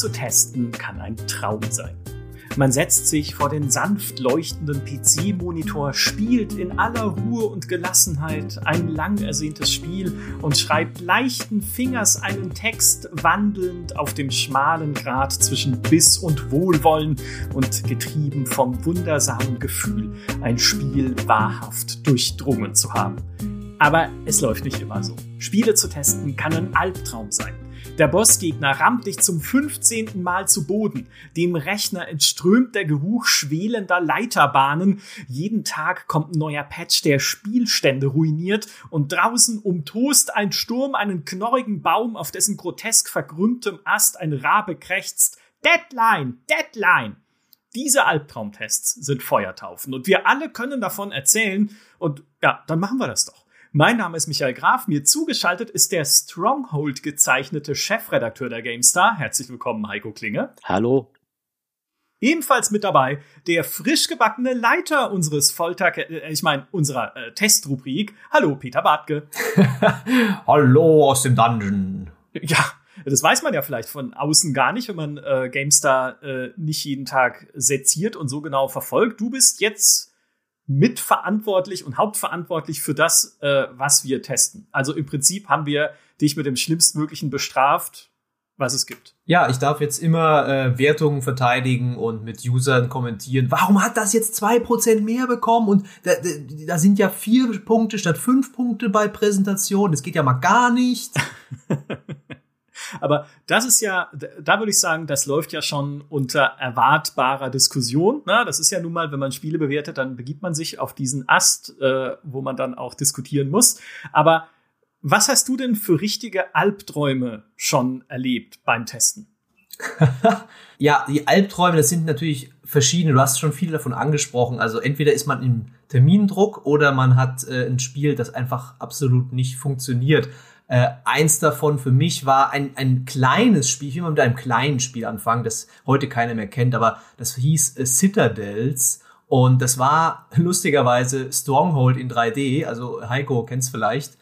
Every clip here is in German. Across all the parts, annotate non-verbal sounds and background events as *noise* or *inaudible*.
zu testen kann ein Traum sein. Man setzt sich vor den sanft leuchtenden PC-Monitor, spielt in aller Ruhe und Gelassenheit ein lang ersehntes Spiel und schreibt leichten Fingers einen Text, wandelnd auf dem schmalen Grat zwischen Biss und Wohlwollen und getrieben vom wundersamen Gefühl, ein Spiel wahrhaft durchdrungen zu haben. Aber es läuft nicht immer so. Spiele zu testen kann ein Albtraum sein. Der Bossgegner rammt dich zum 15. Mal zu Boden. Dem Rechner entströmt der Geruch schwelender Leiterbahnen. Jeden Tag kommt ein neuer Patch, der Spielstände ruiniert. Und draußen umtost ein Sturm einen knorrigen Baum, auf dessen grotesk verkrümmtem Ast ein Rabe krächzt. Deadline! Deadline! Diese Albtraumtests sind Feuertaufen und wir alle können davon erzählen und ja, dann machen wir das doch. Mein Name ist Michael Graf. Mir zugeschaltet ist der Stronghold gezeichnete Chefredakteur der GameStar. Herzlich willkommen, Heiko Klinge. Hallo. Ebenfalls mit dabei der frisch gebackene Leiter unseres Folter, äh, ich meine unserer äh, Testrubrik. Hallo, Peter Bartke. *laughs* Hallo aus dem Dungeon. Ja, das weiß man ja vielleicht von außen gar nicht, wenn man äh, GameStar äh, nicht jeden Tag seziert und so genau verfolgt. Du bist jetzt mitverantwortlich und hauptverantwortlich für das, äh, was wir testen. Also im Prinzip haben wir dich mit dem Schlimmstmöglichen bestraft, was es gibt. Ja, ich darf jetzt immer äh, Wertungen verteidigen und mit Usern kommentieren. Warum hat das jetzt zwei Prozent mehr bekommen? Und da, da, da sind ja vier Punkte statt fünf Punkte bei Präsentation. Das geht ja mal gar nicht. *laughs* Aber das ist ja, da würde ich sagen, das läuft ja schon unter erwartbarer Diskussion. Na, das ist ja nun mal, wenn man Spiele bewertet, dann begibt man sich auf diesen Ast, äh, wo man dann auch diskutieren muss. Aber was hast du denn für richtige Albträume schon erlebt beim Testen? *laughs* ja, die Albträume, das sind natürlich verschiedene. Du hast schon viele davon angesprochen. Also entweder ist man im Termindruck oder man hat äh, ein Spiel, das einfach absolut nicht funktioniert. Äh, eins davon für mich war ein, ein kleines Spiel, ich will mal mit einem kleinen Spiel anfangen, das heute keiner mehr kennt, aber das hieß äh, Citadels. Und das war *laughs* lustigerweise Stronghold in 3D, also Heiko kennt's vielleicht.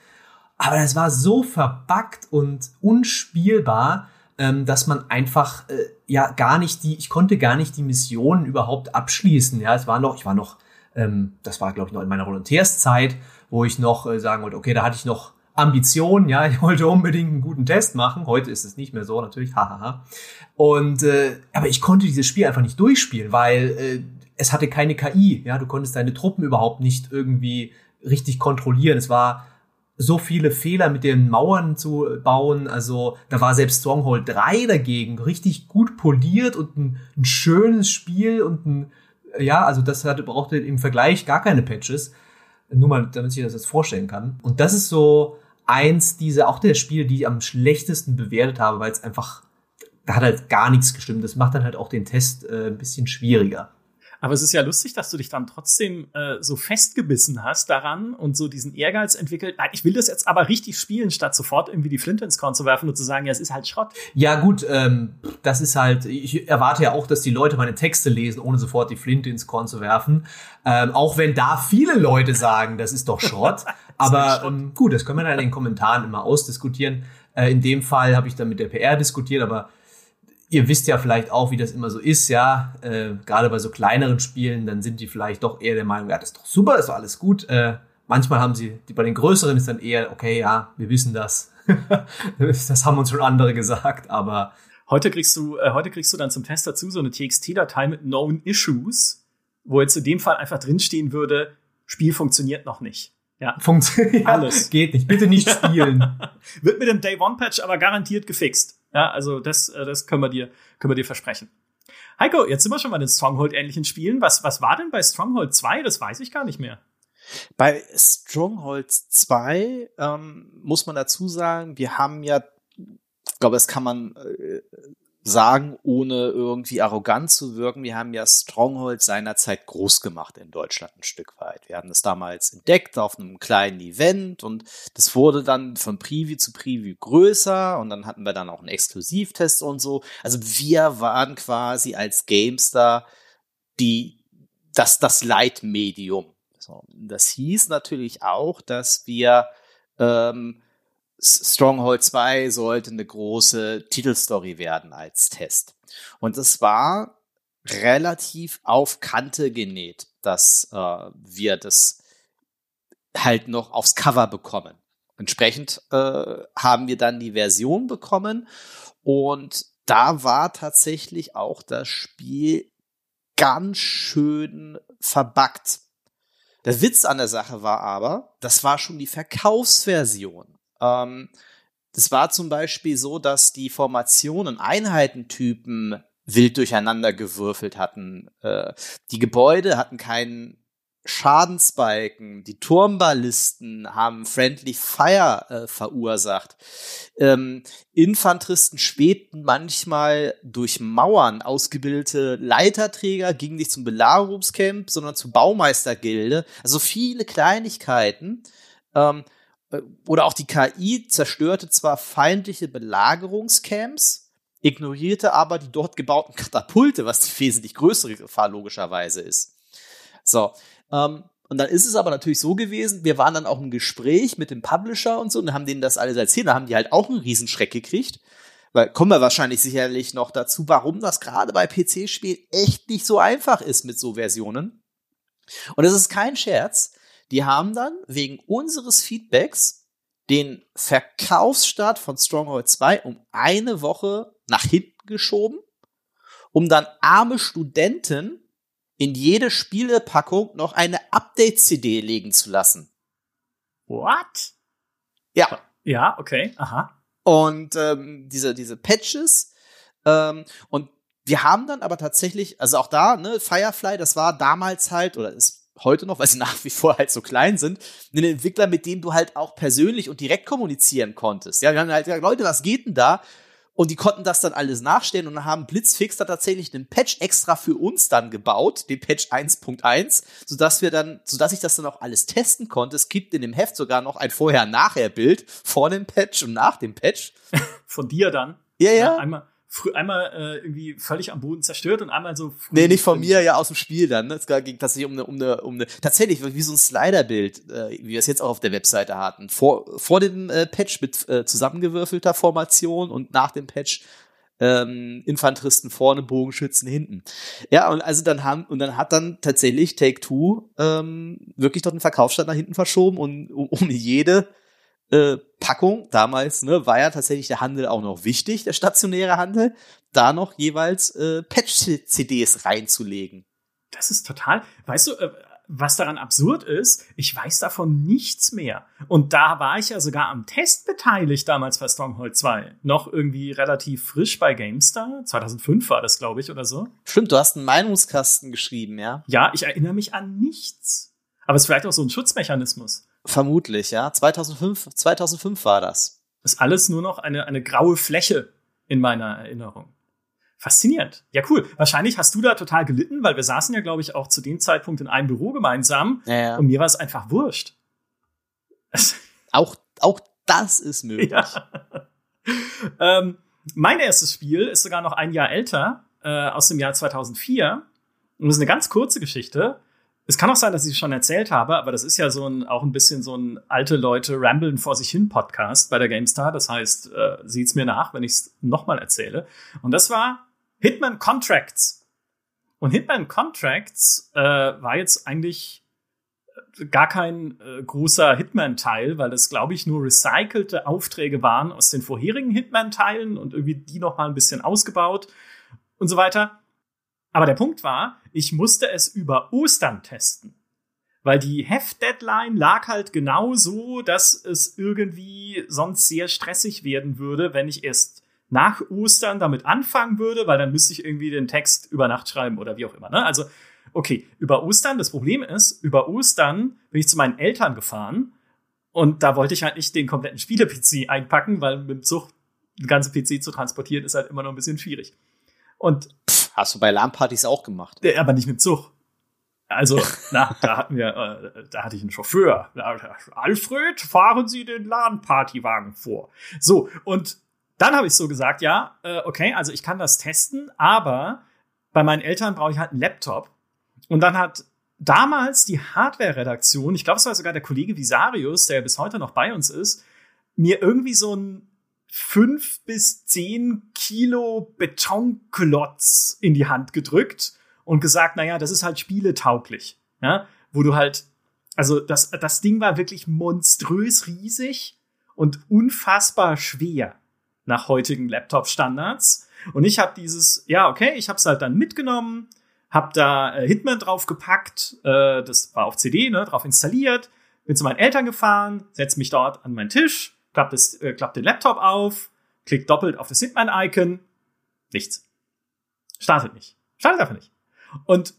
Aber das war so verbuggt und unspielbar, ähm, dass man einfach äh, ja gar nicht die, ich konnte gar nicht die Missionen überhaupt abschließen. Ja, es war noch, ich war noch, ähm, das war glaube ich noch in meiner Volontärszeit, wo ich noch äh, sagen wollte, okay, da hatte ich noch Ambition, ja, ich wollte unbedingt einen guten Test machen. Heute ist es nicht mehr so, natürlich, hahaha. Und äh, aber ich konnte dieses Spiel einfach nicht durchspielen, weil äh, es hatte keine KI, ja, du konntest deine Truppen überhaupt nicht irgendwie richtig kontrollieren. Es war so viele Fehler mit den Mauern zu bauen. Also da war selbst Stronghold 3 dagegen richtig gut poliert und ein, ein schönes Spiel und ein, ja, also das hatte, brauchte im Vergleich gar keine Patches. Nur mal, damit ich das jetzt vorstellen kann. Und das ist so, eins dieser, auch der Spiele, die ich am schlechtesten bewertet habe, weil es einfach, da hat halt gar nichts gestimmt. Das macht dann halt auch den Test äh, ein bisschen schwieriger. Aber es ist ja lustig, dass du dich dann trotzdem äh, so festgebissen hast daran und so diesen Ehrgeiz entwickelt. Nein, ich will das jetzt aber richtig spielen, statt sofort irgendwie die Flinte ins Korn zu werfen und zu sagen, ja, es ist halt Schrott. Ja, gut, ähm, das ist halt, ich erwarte ja auch, dass die Leute meine Texte lesen, ohne sofort die Flinte ins Korn zu werfen. Ähm, auch wenn da viele Leute sagen, das ist doch Schrott. *laughs* aber ähm, gut, das können wir dann in den Kommentaren immer ausdiskutieren. Äh, in dem Fall habe ich dann mit der PR diskutiert, aber ihr wisst ja vielleicht auch, wie das immer so ist, ja, äh, gerade bei so kleineren Spielen, dann sind die vielleicht doch eher der Meinung, ja, das ist doch super, ist doch alles gut. Äh, manchmal haben sie, die bei den größeren ist dann eher, okay, ja, wir wissen das. *laughs* das haben uns schon andere gesagt, aber heute kriegst du, äh, heute kriegst du dann zum Test dazu so eine TXT-Datei mit Known Issues, wo jetzt in dem Fall einfach drinstehen würde, Spiel funktioniert noch nicht. Ja. Funktioniert. *laughs* Alles. Geht nicht. Bitte nicht *laughs* spielen. Wird mit dem Day One Patch aber garantiert gefixt. Ja, also das, äh, das können wir dir, können wir dir versprechen. Heiko, jetzt sind wir schon bei den Stronghold-ähnlichen Spielen. Was, was war denn bei Stronghold 2? Das weiß ich gar nicht mehr. Bei Stronghold 2 ähm, muss man dazu sagen, wir haben ja, ich glaube, das kann man äh, sagen, ohne irgendwie arrogant zu wirken. Wir haben ja Stronghold seinerzeit groß gemacht in Deutschland ein Stück weit. Wir haben das damals entdeckt auf einem kleinen Event und das wurde dann von Preview zu Preview größer und dann hatten wir dann auch einen Exklusivtest und so. Also wir waren quasi als Gamestar die, das, das Leitmedium. So, das hieß natürlich auch, dass wir ähm, Stronghold 2 sollte eine große Titelstory werden als Test. Und es war relativ auf Kante genäht, dass äh, wir das halt noch aufs Cover bekommen. Entsprechend äh, haben wir dann die Version bekommen und da war tatsächlich auch das Spiel ganz schön verbuggt. Der Witz an der Sache war aber, das war schon die Verkaufsversion. Ähm, das war zum Beispiel so, dass die Formationen, Einheitentypen wild durcheinander gewürfelt hatten. Äh, die Gebäude hatten keinen Schadensbalken, die Turmballisten haben Friendly Fire äh, verursacht. Ähm, Infanteristen schwebten manchmal durch Mauern. Ausgebildete Leiterträger gingen nicht zum Belagerungscamp, sondern zur Baumeistergilde. Also viele Kleinigkeiten. Ähm, äh, oder auch die KI zerstörte zwar feindliche Belagerungscamps, ignorierte aber die dort gebauten Katapulte, was die wesentlich größere Gefahr logischerweise ist. So, ähm, und dann ist es aber natürlich so gewesen, wir waren dann auch im Gespräch mit dem Publisher und so und haben denen das alles erzählt. Da haben die halt auch einen Riesenschreck gekriegt. Weil kommen wir wahrscheinlich sicherlich noch dazu, warum das gerade bei PC-Spielen echt nicht so einfach ist mit so Versionen. Und es ist kein Scherz. Die haben dann wegen unseres Feedbacks den Verkaufsstart von Stronghold 2 um eine Woche nach hinten geschoben, um dann arme Studenten in jede Spielepackung noch eine Update-CD legen zu lassen. What? Ja. Ja, okay, aha. Und ähm, diese, diese Patches ähm, und wir haben dann aber tatsächlich, also auch da, ne, Firefly, das war damals halt, oder ist heute noch, weil sie *laughs* nach wie vor halt so klein sind, einen Entwickler, mit dem du halt auch persönlich und direkt kommunizieren konntest. Ja, wir haben halt gesagt, Leute, was geht denn da? Und die konnten das dann alles nachstellen und haben Blitzfix da tatsächlich einen Patch extra für uns dann gebaut, den Patch 1.1, sodass wir dann, sodass ich das dann auch alles testen konnte. Es gibt in dem Heft sogar noch ein Vorher-Nachher-Bild vor dem Patch und nach dem Patch. *laughs* Von dir dann? Ja, ja. ja einmal, einmal äh, irgendwie völlig am Boden zerstört und einmal so. Früh nee, nicht von mir, ja aus dem Spiel dann. Ne? Es ging tatsächlich um eine, um eine, um eine, tatsächlich wie so ein Sliderbild, äh, wie wir es jetzt auch auf der Webseite hatten. Vor, vor dem äh, Patch mit äh, zusammengewürfelter Formation und nach dem Patch ähm, Infanteristen vorne, Bogenschützen hinten. Ja, und also dann haben, und dann hat dann tatsächlich Take Two ähm, wirklich dort den Verkaufsstand nach hinten verschoben und um, um jede äh, Packung damals ne, war ja tatsächlich der Handel auch noch wichtig, der stationäre Handel, da noch jeweils äh, Patch-CDs reinzulegen. Das ist total, weißt du, äh, was daran absurd ist, ich weiß davon nichts mehr. Und da war ich ja sogar am Test beteiligt damals bei Stronghold 2. Noch irgendwie relativ frisch bei GameStar. 2005 war das, glaube ich, oder so. Stimmt, du hast einen Meinungskasten geschrieben, ja? Ja, ich erinnere mich an nichts. Aber es ist vielleicht auch so ein Schutzmechanismus. Vermutlich, ja. 2005, 2005 war das. Ist alles nur noch eine, eine graue Fläche in meiner Erinnerung. Faszinierend. Ja, cool. Wahrscheinlich hast du da total gelitten, weil wir saßen ja, glaube ich, auch zu dem Zeitpunkt in einem Büro gemeinsam. Ja, ja. Und mir war es einfach wurscht. *laughs* auch, auch das ist möglich. Ja. ähm, mein erstes Spiel ist sogar noch ein Jahr älter, äh, aus dem Jahr 2004. Und das ist eine ganz kurze Geschichte. Es kann auch sein, dass ich es schon erzählt habe, aber das ist ja so ein, auch ein bisschen so ein alte Leute rambeln vor sich hin Podcast bei der GameStar. Das heißt, äh, sieht's mir nach, wenn ich es nochmal erzähle. Und das war Hitman Contracts. Und Hitman Contracts äh, war jetzt eigentlich äh, gar kein äh, großer Hitman-Teil, weil das, glaube ich, nur recycelte Aufträge waren aus den vorherigen Hitman-Teilen und irgendwie die noch mal ein bisschen ausgebaut und so weiter. Aber der Punkt war, ich musste es über Ostern testen. Weil die Heftdeadline lag halt genau so, dass es irgendwie sonst sehr stressig werden würde, wenn ich erst nach Ostern damit anfangen würde, weil dann müsste ich irgendwie den Text über Nacht schreiben oder wie auch immer. Ne? Also, okay, über Ostern, das Problem ist, über Ostern bin ich zu meinen Eltern gefahren und da wollte ich halt nicht den kompletten Spiele-PC einpacken, weil mit dem Zug den ganzen PC zu transportieren ist halt immer noch ein bisschen schwierig. Und Hast du bei LAN-Partys auch gemacht? Äh, aber nicht mit Zug. Also, *laughs* na, da hatten wir, äh, da hatte ich einen Chauffeur. Alfred, fahren Sie den LAN-Partywagen vor. So, und dann habe ich so gesagt, ja, äh, okay, also ich kann das testen, aber bei meinen Eltern brauche ich halt einen Laptop. Und dann hat damals die Hardware-Redaktion, ich glaube, es war sogar der Kollege Visarius, der bis heute noch bei uns ist, mir irgendwie so ein fünf bis zehn Kilo Betonklotz in die Hand gedrückt und gesagt, naja, das ist halt spieletauglich. Ja, wo du halt, also das, das Ding war wirklich monströs riesig und unfassbar schwer nach heutigen Laptop-Standards. Und ich habe dieses, ja, okay, ich habe es halt dann mitgenommen, habe da äh, Hitman drauf gepackt, äh, das war auf CD, ne, drauf installiert, bin zu meinen Eltern gefahren, setz mich dort an meinen Tisch, klapp, das, äh, klapp den Laptop auf, klick doppelt auf das Hitman-Icon, nichts. Startet nicht. Startet einfach nicht. Und,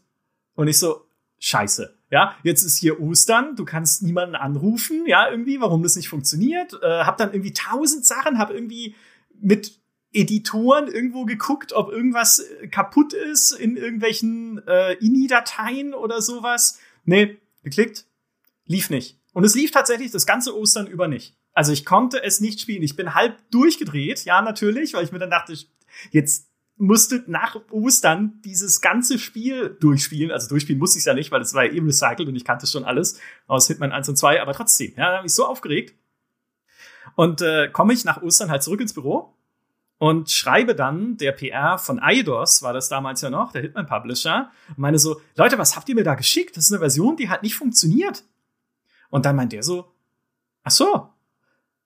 und ich so, scheiße. Ja, jetzt ist hier Ostern, du kannst niemanden anrufen, ja, irgendwie, warum das nicht funktioniert. Äh, hab dann irgendwie tausend Sachen, hab irgendwie mit Editoren irgendwo geguckt, ob irgendwas äh, kaputt ist in irgendwelchen äh, INI-Dateien oder sowas. Nee, geklickt, lief nicht. Und es lief tatsächlich das ganze Ostern über nicht. Also ich konnte es nicht spielen. Ich bin halb durchgedreht, ja, natürlich, weil ich mir dann dachte, jetzt musste nach Ostern dieses ganze Spiel durchspielen. Also durchspielen musste ich es ja nicht, weil es war ja eben recycelt und ich kannte schon alles aus Hitman 1 und 2, aber trotzdem, ja, da habe ich so aufgeregt. Und äh, komme ich nach Ostern halt zurück ins Büro und schreibe dann der PR von Eidos, war das damals ja noch, der Hitman Publisher, und meine so, Leute, was habt ihr mir da geschickt? Das ist eine Version, die halt nicht funktioniert. Und dann meint der so, ach so,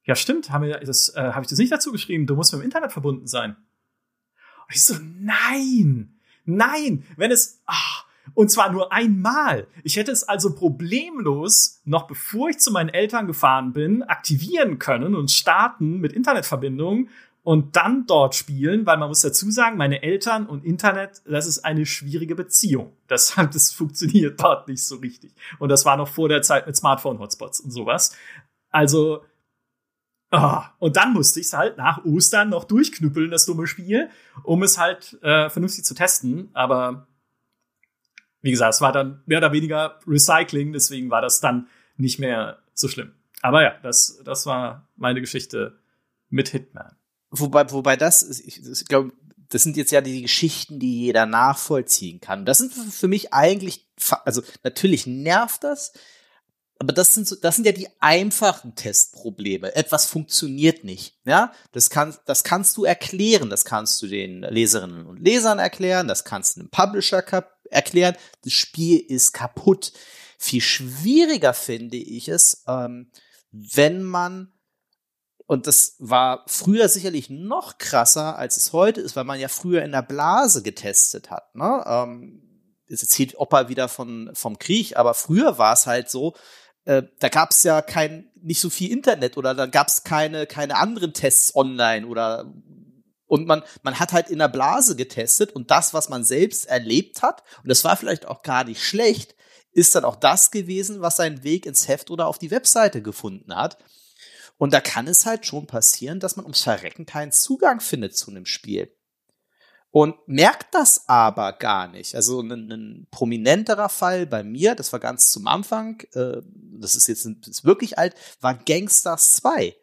ja stimmt, haben wir das, äh, habe ich das nicht dazu geschrieben, du musst mit dem Internet verbunden sein. Und ich so, nein, nein, wenn es, ach, und zwar nur einmal. Ich hätte es also problemlos, noch bevor ich zu meinen Eltern gefahren bin, aktivieren können und starten mit Internetverbindung und dann dort spielen, weil man muss dazu sagen, meine Eltern und Internet, das ist eine schwierige Beziehung. Deshalb, das funktioniert dort nicht so richtig. Und das war noch vor der Zeit mit Smartphone-Hotspots und sowas. Also, Oh, und dann musste ich es halt nach Ostern noch durchknüppeln, das dumme Spiel, um es halt äh, vernünftig zu testen. Aber wie gesagt, es war dann mehr oder weniger Recycling, deswegen war das dann nicht mehr so schlimm. Aber ja, das, das war meine Geschichte mit Hitman. Wobei, wobei das, ich, ich glaube, das sind jetzt ja die Geschichten, die jeder nachvollziehen kann. Das sind für mich eigentlich, also natürlich nervt das, aber das sind so, das sind ja die einfachen Testprobleme. Etwas funktioniert nicht, ja? Das kann, das kannst du erklären. Das kannst du den Leserinnen und Lesern erklären. Das kannst du einem Publisher erklären. Das Spiel ist kaputt. Viel schwieriger finde ich es, ähm, wenn man und das war früher sicherlich noch krasser, als es heute ist, weil man ja früher in der Blase getestet hat. Ne? Ähm, jetzt erzählt Opa wieder von, vom Krieg, aber früher war es halt so, äh, da gab es ja kein, nicht so viel Internet oder da gab es keine, keine anderen Tests online oder und man, man hat halt in der Blase getestet und das, was man selbst erlebt hat, und das war vielleicht auch gar nicht schlecht, ist dann auch das gewesen, was seinen Weg ins Heft oder auf die Webseite gefunden hat. Und da kann es halt schon passieren, dass man ums Verrecken keinen Zugang findet zu einem Spiel und merkt das aber gar nicht. Also ein, ein, prominenterer Fall bei mir, das war ganz zum Anfang, äh, das ist jetzt das ist wirklich alt, war Gangsters 2.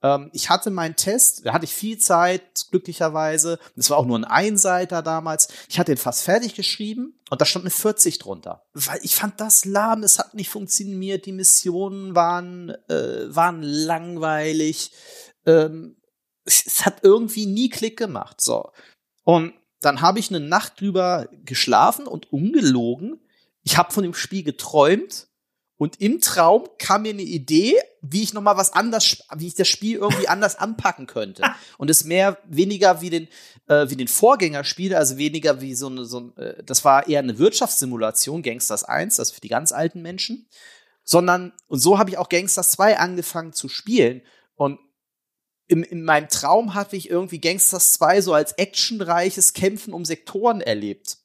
Ähm, ich hatte meinen Test, da hatte ich viel Zeit, glücklicherweise. Das war auch nur ein Einseiter damals. Ich hatte ihn fast fertig geschrieben und da stand eine 40 drunter. Weil ich fand das lahm, es hat nicht funktioniert, die Missionen waren, äh, waren langweilig. Ähm, es, es hat irgendwie nie Klick gemacht. So. Und dann habe ich eine Nacht drüber geschlafen und ungelogen. Ich habe von dem Spiel geträumt und im Traum kam mir eine Idee, wie ich noch mal was anders, wie ich das Spiel irgendwie *laughs* anders anpacken könnte und es mehr weniger wie den äh, wie den Vorgänger spiele, also weniger wie so eine so ein, äh, das war eher eine Wirtschaftssimulation Gangsters 1, das für die ganz alten Menschen, sondern und so habe ich auch Gangsters 2 angefangen zu spielen und in, in meinem Traum hatte ich irgendwie Gangsters 2 so als actionreiches Kämpfen um Sektoren erlebt.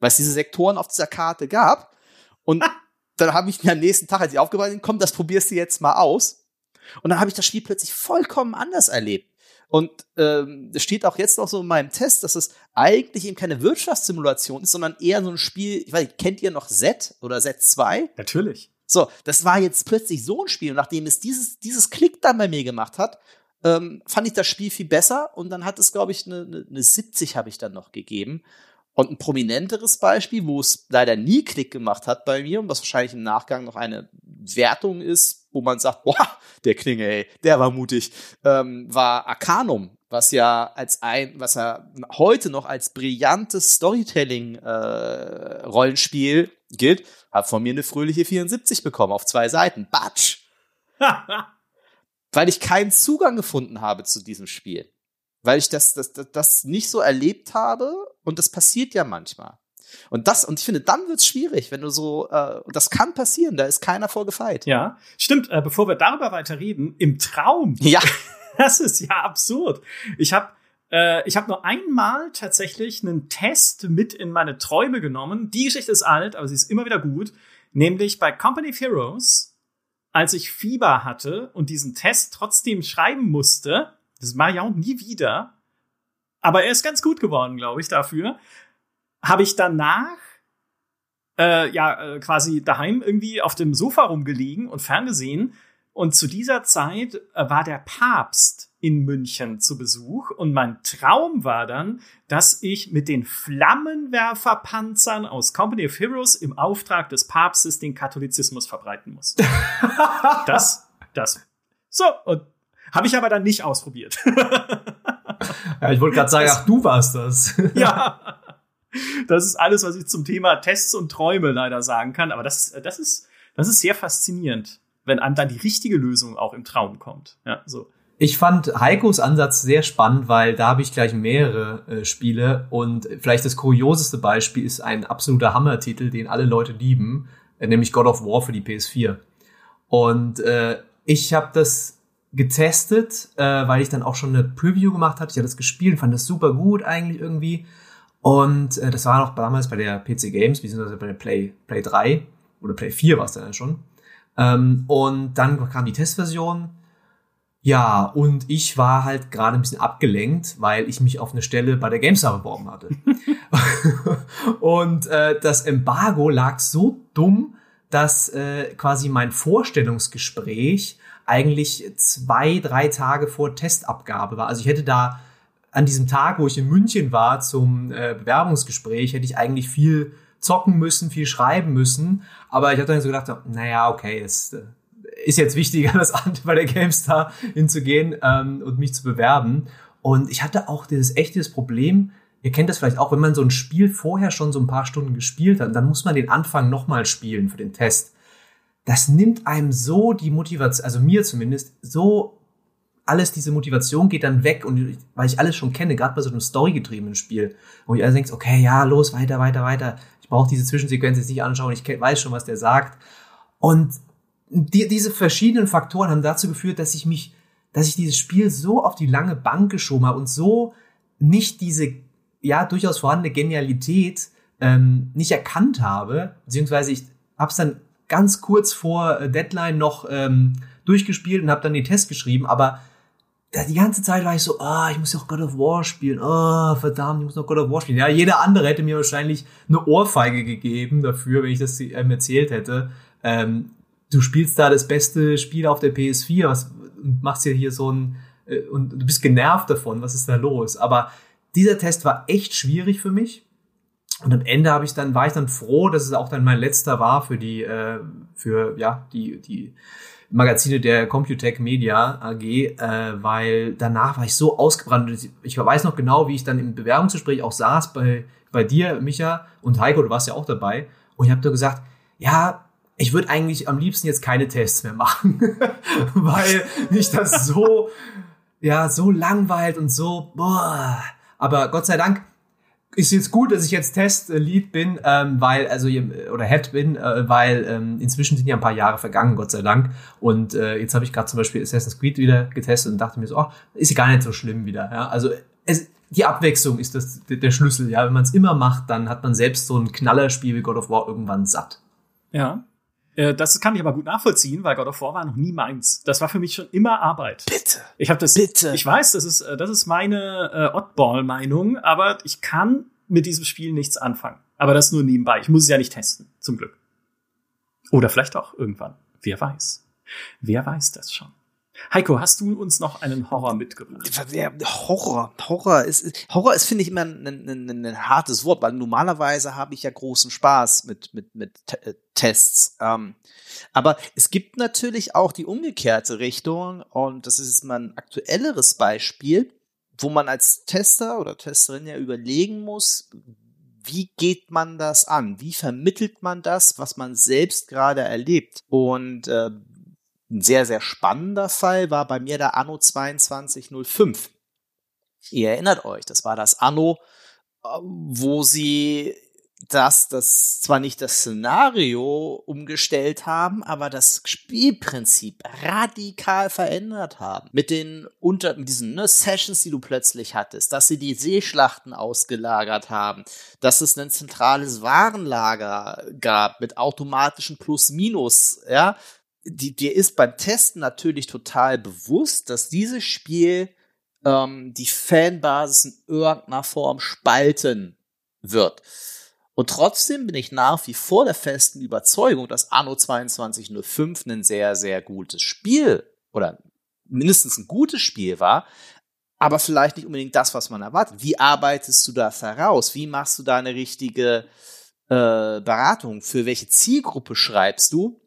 Weil es diese Sektoren auf dieser Karte gab. Und *laughs* dann habe ich mir am nächsten Tag, als ich aufgewacht bin, komm, das probierst du jetzt mal aus. Und dann habe ich das Spiel plötzlich vollkommen anders erlebt. Und ähm, es steht auch jetzt noch so in meinem Test, dass es eigentlich eben keine Wirtschaftssimulation ist, sondern eher so ein Spiel, ich weiß nicht, kennt ihr noch Z oder Z2? Natürlich. So, das war jetzt plötzlich so ein Spiel. Und nachdem es dieses, dieses Klick dann bei mir gemacht hat, ähm, fand ich das Spiel viel besser und dann hat es, glaube ich, eine, eine, eine 70 habe ich dann noch gegeben. Und ein prominenteres Beispiel, wo es leider nie Klick gemacht hat bei mir und was wahrscheinlich im Nachgang noch eine Wertung ist, wo man sagt, boah, der Klinge, ey, der war mutig, ähm, war Arcanum, was ja als ein, was er heute noch als brillantes Storytelling-Rollenspiel äh, gilt, hat von mir eine fröhliche 74 bekommen auf zwei Seiten. Batsch! *laughs* Weil ich keinen Zugang gefunden habe zu diesem Spiel weil ich das, das, das, das nicht so erlebt habe und das passiert ja manchmal. Und das, und ich finde, dann wird's schwierig, wenn du so, äh, das kann passieren, da ist keiner vorgefeit. Ja, stimmt. Äh, bevor wir darüber weiter reden, im Traum. *laughs* Ja. das ist ja absurd. Ich habe äh, ich habe nur einmal tatsächlich einen Test mit in meine Träume genommen. Die Geschichte ist alt, aber sie ist immer wieder gut. Nämlich bei Company of Heroes, als ich Fieber hatte und diesen Test trotzdem schreiben musste, das mache ich auch nie wieder. Aber er ist ganz gut geworden, glaube ich, dafür. Habe ich danach äh, ja äh, quasi daheim irgendwie auf dem Sofa rumgelegen und ferngesehen. Und zu dieser Zeit äh, war der Papst in München zu Besuch. Und mein Traum war dann, dass ich mit den Flammenwerferpanzern aus Company of Heroes im Auftrag des Papstes den Katholizismus verbreiten muss. *laughs* das, das. So, und habe ich aber dann nicht ausprobiert. *laughs* ja, ich wollte gerade sagen, ach, du warst das. *laughs* ja. Das ist alles, was ich zum Thema Tests und Träume leider sagen kann. Aber das, das ist, das ist sehr faszinierend, wenn einem dann die richtige Lösung auch im Traum kommt. Ja, so. Ich fand Heikos Ansatz sehr spannend, weil da habe ich gleich mehrere äh, Spiele und vielleicht das kurioseste Beispiel ist ein absoluter Hammertitel, den alle Leute lieben, äh, nämlich God of War für die PS4. Und äh, ich habe das getestet, äh, weil ich dann auch schon eine Preview gemacht hatte. Ich hatte das gespielt, fand das super gut eigentlich irgendwie. Und äh, das war noch damals bei der PC Games, beziehungsweise bei der Play, Play 3 oder Play 4 war es dann schon. Ähm, und dann kam die Testversion. Ja, und ich war halt gerade ein bisschen abgelenkt, weil ich mich auf eine Stelle bei der GameStar beworben hatte. *laughs* und äh, das Embargo lag so dumm, dass äh, quasi mein Vorstellungsgespräch eigentlich zwei, drei Tage vor Testabgabe war. Also ich hätte da an diesem Tag, wo ich in München war zum äh, Bewerbungsgespräch, hätte ich eigentlich viel zocken müssen, viel schreiben müssen. Aber ich habe dann so gedacht, naja, okay, es äh, ist jetzt wichtiger, das bei der GameStar hinzugehen ähm, und mich zu bewerben. Und ich hatte auch dieses echtes Problem, ihr kennt das vielleicht auch, wenn man so ein Spiel vorher schon so ein paar Stunden gespielt hat, dann muss man den Anfang nochmal spielen für den Test das nimmt einem so die Motivation, also mir zumindest, so alles diese Motivation geht dann weg und weil ich alles schon kenne, gerade bei so einem storygetriebenen Spiel, wo ich alles denkst, okay, ja, los, weiter, weiter, weiter. Ich brauche diese Zwischensequenz jetzt nicht anschauen, ich weiß schon, was der sagt. Und die, diese verschiedenen Faktoren haben dazu geführt, dass ich mich, dass ich dieses Spiel so auf die lange Bank geschoben habe und so nicht diese, ja, durchaus vorhandene Genialität ähm, nicht erkannt habe, beziehungsweise ich habe es dann ganz kurz vor äh, Deadline noch ähm, durchgespielt und habe dann den Test geschrieben, aber die ganze Zeit war ich so, ah, oh, ich muss ja auch God of War spielen, oh, verdammt, ich muss noch God of War spielen. Ja, jeder andere hätte mir wahrscheinlich eine Ohrfeige gegeben dafür, wenn ich das ähm, erzählt hätte. Ähm, du spielst da das beste Spiel auf der PS4 was, und machst ja hier so ein, äh, und du bist genervt davon, was ist da los? Aber dieser Test war echt schwierig für mich. Und am Ende habe ich dann, war ich dann froh, dass es auch dann mein letzter war für die, äh, für ja, die, die Magazine der Computech Media AG, äh, weil danach war ich so ausgebrannt. Ich weiß noch genau, wie ich dann im Bewerbungsgespräch auch saß bei, bei dir, Micha, und Heiko, du warst ja auch dabei. Und ich habe da gesagt, ja, ich würde eigentlich am liebsten jetzt keine Tests mehr machen, *laughs* weil mich das so, ja, so langweilt und so, boah. Aber Gott sei Dank ist jetzt gut, dass ich jetzt Test-Lead bin, ähm, weil, also, oder Head bin, äh, weil ähm, inzwischen sind ja ein paar Jahre vergangen, Gott sei Dank. Und äh, jetzt habe ich gerade zum Beispiel Assassin's Creed wieder getestet und dachte mir so, oh, ist ja gar nicht so schlimm wieder. Ja? Also es, die Abwechslung ist das, der Schlüssel. Ja, wenn man es immer macht, dann hat man selbst so ein Knallerspiel wie God of War irgendwann satt. Ja. Äh, das kann ich aber gut nachvollziehen, weil God of War war noch nie meins. Das war für mich schon immer Arbeit. Bitte. Ich habe das. Bitte. Ich weiß, das ist äh, das ist meine äh, Oddball-Meinung, aber ich kann mit diesem Spiel nichts anfangen. Aber das nur nebenbei. Ich muss es ja nicht testen, zum Glück. Oder vielleicht auch irgendwann. Wer weiß. Wer weiß das schon? Heiko, hast du uns noch einen Horror mitgebracht? Horror, Horror ist, Horror ist, finde ich, immer ein, ein, ein, ein, hartes Wort, weil normalerweise habe ich ja großen Spaß mit, mit, mit äh, Tests. Ähm, aber es gibt natürlich auch die umgekehrte Richtung und das ist mal ein aktuelleres Beispiel, wo man als Tester oder Testerin ja überlegen muss, wie geht man das an? Wie vermittelt man das, was man selbst gerade erlebt? Und äh, ein sehr, sehr spannender Fall war bei mir der Anno 2205. Ihr erinnert euch, das war das Anno, äh, wo sie das, das zwar nicht das Szenario umgestellt haben, aber das Spielprinzip radikal verändert haben. Mit den unter, mit diesen ne, Sessions, die du plötzlich hattest, dass sie die Seeschlachten ausgelagert haben, dass es ein zentrales Warenlager gab mit automatischen Plus-Minus, ja, die, dir ist beim Testen natürlich total bewusst, dass dieses Spiel ähm, die Fanbasis in irgendeiner Form spalten wird. Und trotzdem bin ich nach wie vor der festen Überzeugung, dass Anno 2205 ein sehr, sehr gutes Spiel oder mindestens ein gutes Spiel war, aber vielleicht nicht unbedingt das, was man erwartet. Wie arbeitest du das heraus? Wie machst du da eine richtige äh, Beratung? Für welche Zielgruppe schreibst du?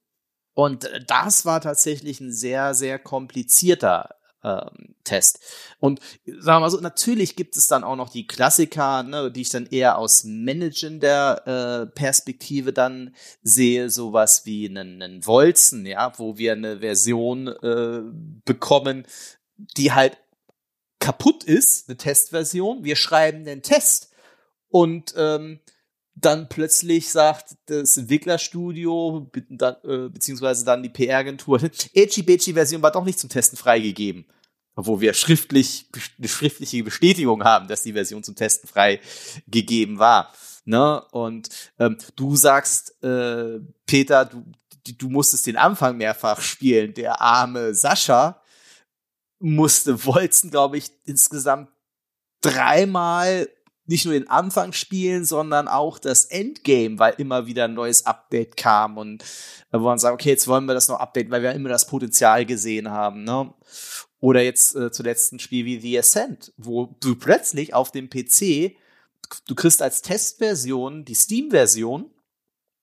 Und äh, das war tatsächlich ein sehr, sehr komplizierter ähm, Test. Und sagen wir mal so, natürlich gibt es dann auch noch die Klassiker, ne, die ich dann eher aus managender äh, Perspektive dann sehe, sowas wie einen, einen Wolzen, ja, wo wir eine Version äh, bekommen, die halt kaputt ist, eine Testversion. Wir schreiben den Test und ähm, dann plötzlich sagt das Entwicklerstudio dann, äh, beziehungsweise dann die PR-Agentur, Echi *laughs* Bechi Version war doch nicht zum Testen freigegeben. Obwohl wir schriftlich, eine schriftliche Bestätigung haben, dass die Version zum Testen freigegeben war. Ne? Und ähm, du sagst, äh, Peter, du, du musstest den Anfang mehrfach spielen. Der arme Sascha musste Wolzen, glaube ich, insgesamt dreimal nicht nur den Anfang spielen, sondern auch das Endgame, weil immer wieder ein neues Update kam und wo man sagt, okay, jetzt wollen wir das noch updaten, weil wir immer das Potenzial gesehen haben. Ne? Oder jetzt äh, zuletzt ein Spiel wie The Ascent, wo du plötzlich auf dem PC, du kriegst als Testversion die Steam-Version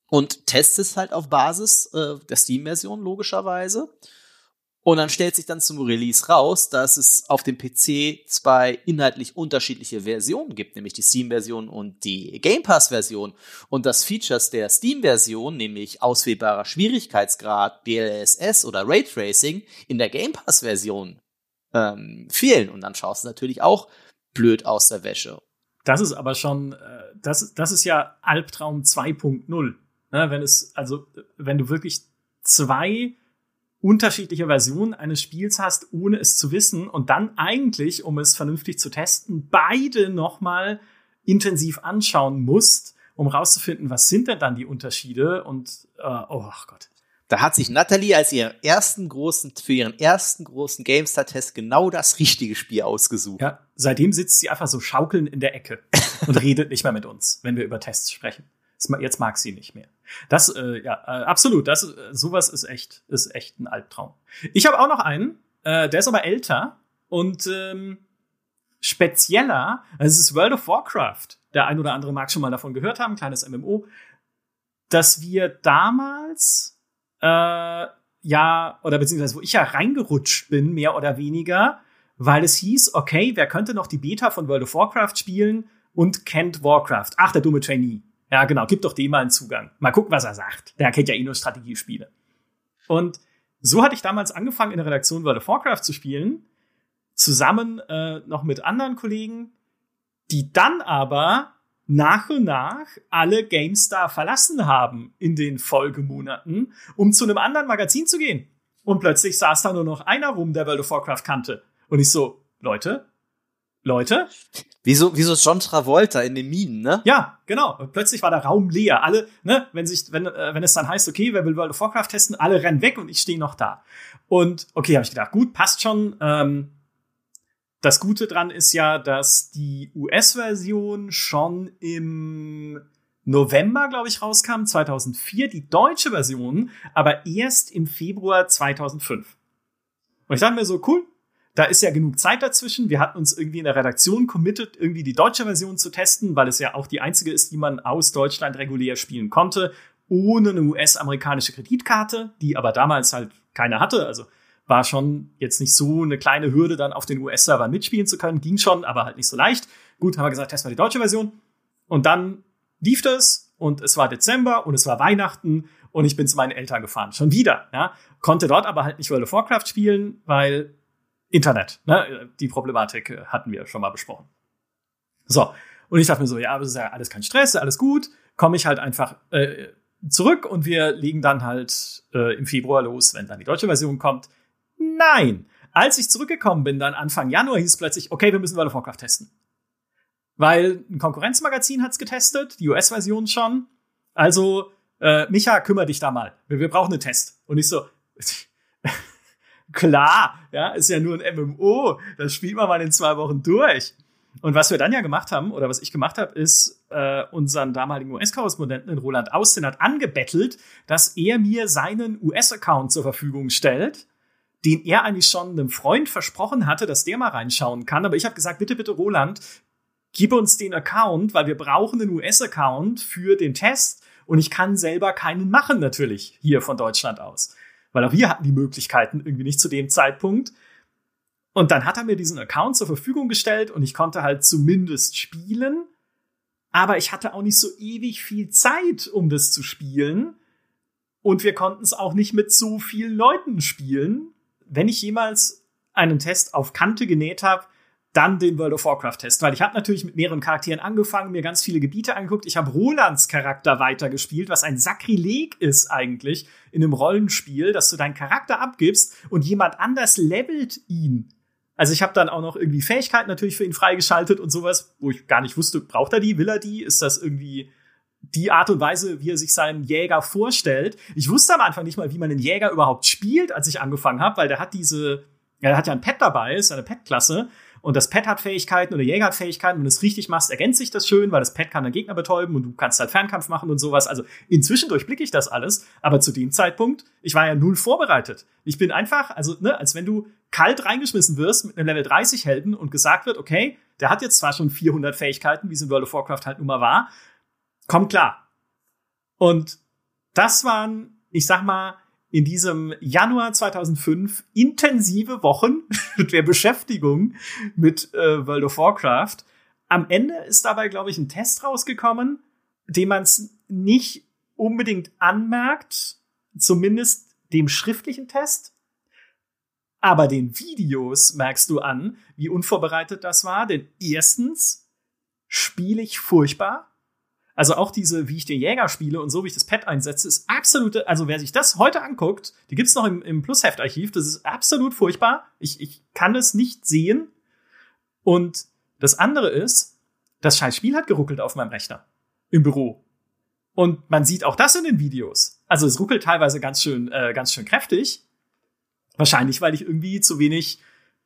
und testest halt auf Basis äh, der Steam-Version logischerweise. Und dann stellt sich dann zum Release raus, dass es auf dem PC zwei inhaltlich unterschiedliche Versionen gibt, nämlich die Steam-Version und die Game Pass-Version. Und das Features der Steam-Version, nämlich auswählbarer Schwierigkeitsgrad, DLSS oder Raytracing, in der Game Pass-Version ähm, fehlen. Und dann schaust du natürlich auch blöd aus der Wäsche. Das ist aber schon, äh, das, das ist ja Albtraum 2.0. Ne? Wenn es, also, wenn du wirklich zwei unterschiedliche Versionen eines Spiels hast, ohne es zu wissen und dann eigentlich, um es vernünftig zu testen, beide nochmal intensiv anschauen musst, um rauszufinden, was sind denn dann die Unterschiede und äh, oh Gott. Da hat sich Natalie als ihren ersten großen, für ihren ersten großen GameStar-Test genau das richtige Spiel ausgesucht. Ja, seitdem sitzt sie einfach so schaukeln in der Ecke und *laughs* redet nicht mehr mit uns, wenn wir über Tests sprechen. Jetzt mag sie nicht mehr. Das, äh, ja, äh, absolut. Das, äh, sowas ist echt, ist echt ein Albtraum. Ich habe auch noch einen, äh, der ist aber älter und ähm, spezieller. Es ist World of Warcraft. Der ein oder andere mag schon mal davon gehört haben, kleines MMO, dass wir damals äh, ja oder beziehungsweise wo ich ja reingerutscht bin, mehr oder weniger, weil es hieß, okay, wer könnte noch die Beta von World of Warcraft spielen und kennt Warcraft? Ach, der dumme Trainee. Ja, genau, gib doch dem mal einen Zugang. Mal gucken, was er sagt. Der kennt ja eh nur Strategiespiele. Und so hatte ich damals angefangen, in der Redaktion World of Warcraft zu spielen, zusammen äh, noch mit anderen Kollegen, die dann aber nach und nach alle GameStar verlassen haben in den Folgemonaten, um zu einem anderen Magazin zu gehen. Und plötzlich saß da nur noch einer rum, der World of Warcraft kannte. Und ich so, Leute, Leute. Wieso, wieso John Travolta in den Minen, ne? Ja, genau. Und plötzlich war der Raum leer. Alle, ne, wenn sich, wenn, äh, wenn es dann heißt, okay, wer will World of Warcraft testen, alle rennen weg und ich stehe noch da. Und okay, habe ich gedacht, gut, passt schon. Ähm, das Gute dran ist ja, dass die US-Version schon im November, glaube ich, rauskam, 2004, die deutsche Version aber erst im Februar 2005. Und ich dachte mir so, cool, da ist ja genug Zeit dazwischen. Wir hatten uns irgendwie in der Redaktion committed, irgendwie die deutsche Version zu testen, weil es ja auch die einzige ist, die man aus Deutschland regulär spielen konnte, ohne eine US-amerikanische Kreditkarte, die aber damals halt keiner hatte. Also war schon jetzt nicht so eine kleine Hürde, dann auf den US-Servern mitspielen zu können. Ging schon, aber halt nicht so leicht. Gut, haben wir gesagt, testen wir die deutsche Version. Und dann lief das und es war Dezember und es war Weihnachten und ich bin zu meinen Eltern gefahren. Schon wieder, ja. Konnte dort aber halt nicht World of Warcraft spielen, weil Internet, ne? Die Problematik äh, hatten wir schon mal besprochen. So. Und ich dachte mir so, ja, das ist ja alles kein Stress, alles gut. Komme ich halt einfach äh, zurück und wir legen dann halt äh, im Februar los, wenn dann die deutsche Version kommt. Nein! Als ich zurückgekommen bin, dann Anfang Januar hieß es plötzlich, okay, wir müssen World of Warcraft testen. Weil ein Konkurrenzmagazin hat's getestet, die US-Version schon. Also äh, Micha, kümmere dich da mal. Wir, wir brauchen einen Test. Und ich so, *laughs* klar, ja, ist ja nur ein MMO. Das spielt man mal in zwei Wochen durch. Und was wir dann ja gemacht haben, oder was ich gemacht habe, ist äh, unseren damaligen US-Korrespondenten Roland Austin hat angebettelt, dass er mir seinen US-Account zur Verfügung stellt, den er eigentlich schon einem Freund versprochen hatte, dass der mal reinschauen kann. Aber ich habe gesagt, bitte, bitte, Roland, gib uns den Account, weil wir brauchen einen US-Account für den Test und ich kann selber keinen machen, natürlich, hier von Deutschland aus. Weil auch wir hatten die Möglichkeiten irgendwie nicht zu dem Zeitpunkt. Und dann hat er mir diesen Account zur Verfügung gestellt und ich konnte halt zumindest spielen. Aber ich hatte auch nicht so ewig viel Zeit, um das zu spielen. Und wir konnten es auch nicht mit so vielen Leuten spielen. Wenn ich jemals einen Test auf Kante genäht habe, dann den World of Warcraft Test, weil ich habe natürlich mit mehreren Charakteren angefangen, mir ganz viele Gebiete angeguckt. Ich habe Rolands Charakter weitergespielt, was ein Sakrileg ist eigentlich in einem Rollenspiel, dass du deinen Charakter abgibst und jemand anders levelt ihn. Also ich habe dann auch noch irgendwie Fähigkeiten natürlich für ihn freigeschaltet und sowas, wo ich gar nicht wusste, braucht er die, will er die, ist das irgendwie die Art und Weise, wie er sich seinen Jäger vorstellt. Ich wusste am Anfang nicht mal, wie man den Jäger überhaupt spielt, als ich angefangen habe, weil der hat diese, ja, er hat ja ein Pet dabei, ist eine Pet-Klasse und das Pet hat Fähigkeiten oder Jäger hat Fähigkeiten. Wenn du es richtig machst, ergänzt sich das schön, weil das Pet kann den Gegner betäuben und du kannst halt Fernkampf machen und sowas. Also inzwischen durchblicke ich das alles, aber zu dem Zeitpunkt, ich war ja null vorbereitet. Ich bin einfach, also, ne, als wenn du kalt reingeschmissen wirst mit einem Level 30 Helden und gesagt wird, okay, der hat jetzt zwar schon 400 Fähigkeiten, wie es in World of Warcraft halt nun mal war, komm klar. Und das waren, ich sag mal, in diesem Januar 2005 intensive Wochen *laughs* der Beschäftigung mit äh, World of Warcraft. Am Ende ist dabei, glaube ich, ein Test rausgekommen, dem man es nicht unbedingt anmerkt, zumindest dem schriftlichen Test. Aber den Videos merkst du an, wie unvorbereitet das war. Denn erstens spiele ich furchtbar. Also auch diese, wie ich den Jäger spiele und so, wie ich das Pad einsetze, ist absolute, also wer sich das heute anguckt, die gibt's noch im, im Plusheft-Archiv, das ist absolut furchtbar. Ich, ich kann es nicht sehen. Und das andere ist, das scheiß Spiel hat geruckelt auf meinem Rechner. Im Büro. Und man sieht auch das in den Videos. Also es ruckelt teilweise ganz schön, äh, ganz schön kräftig. Wahrscheinlich, weil ich irgendwie zu wenig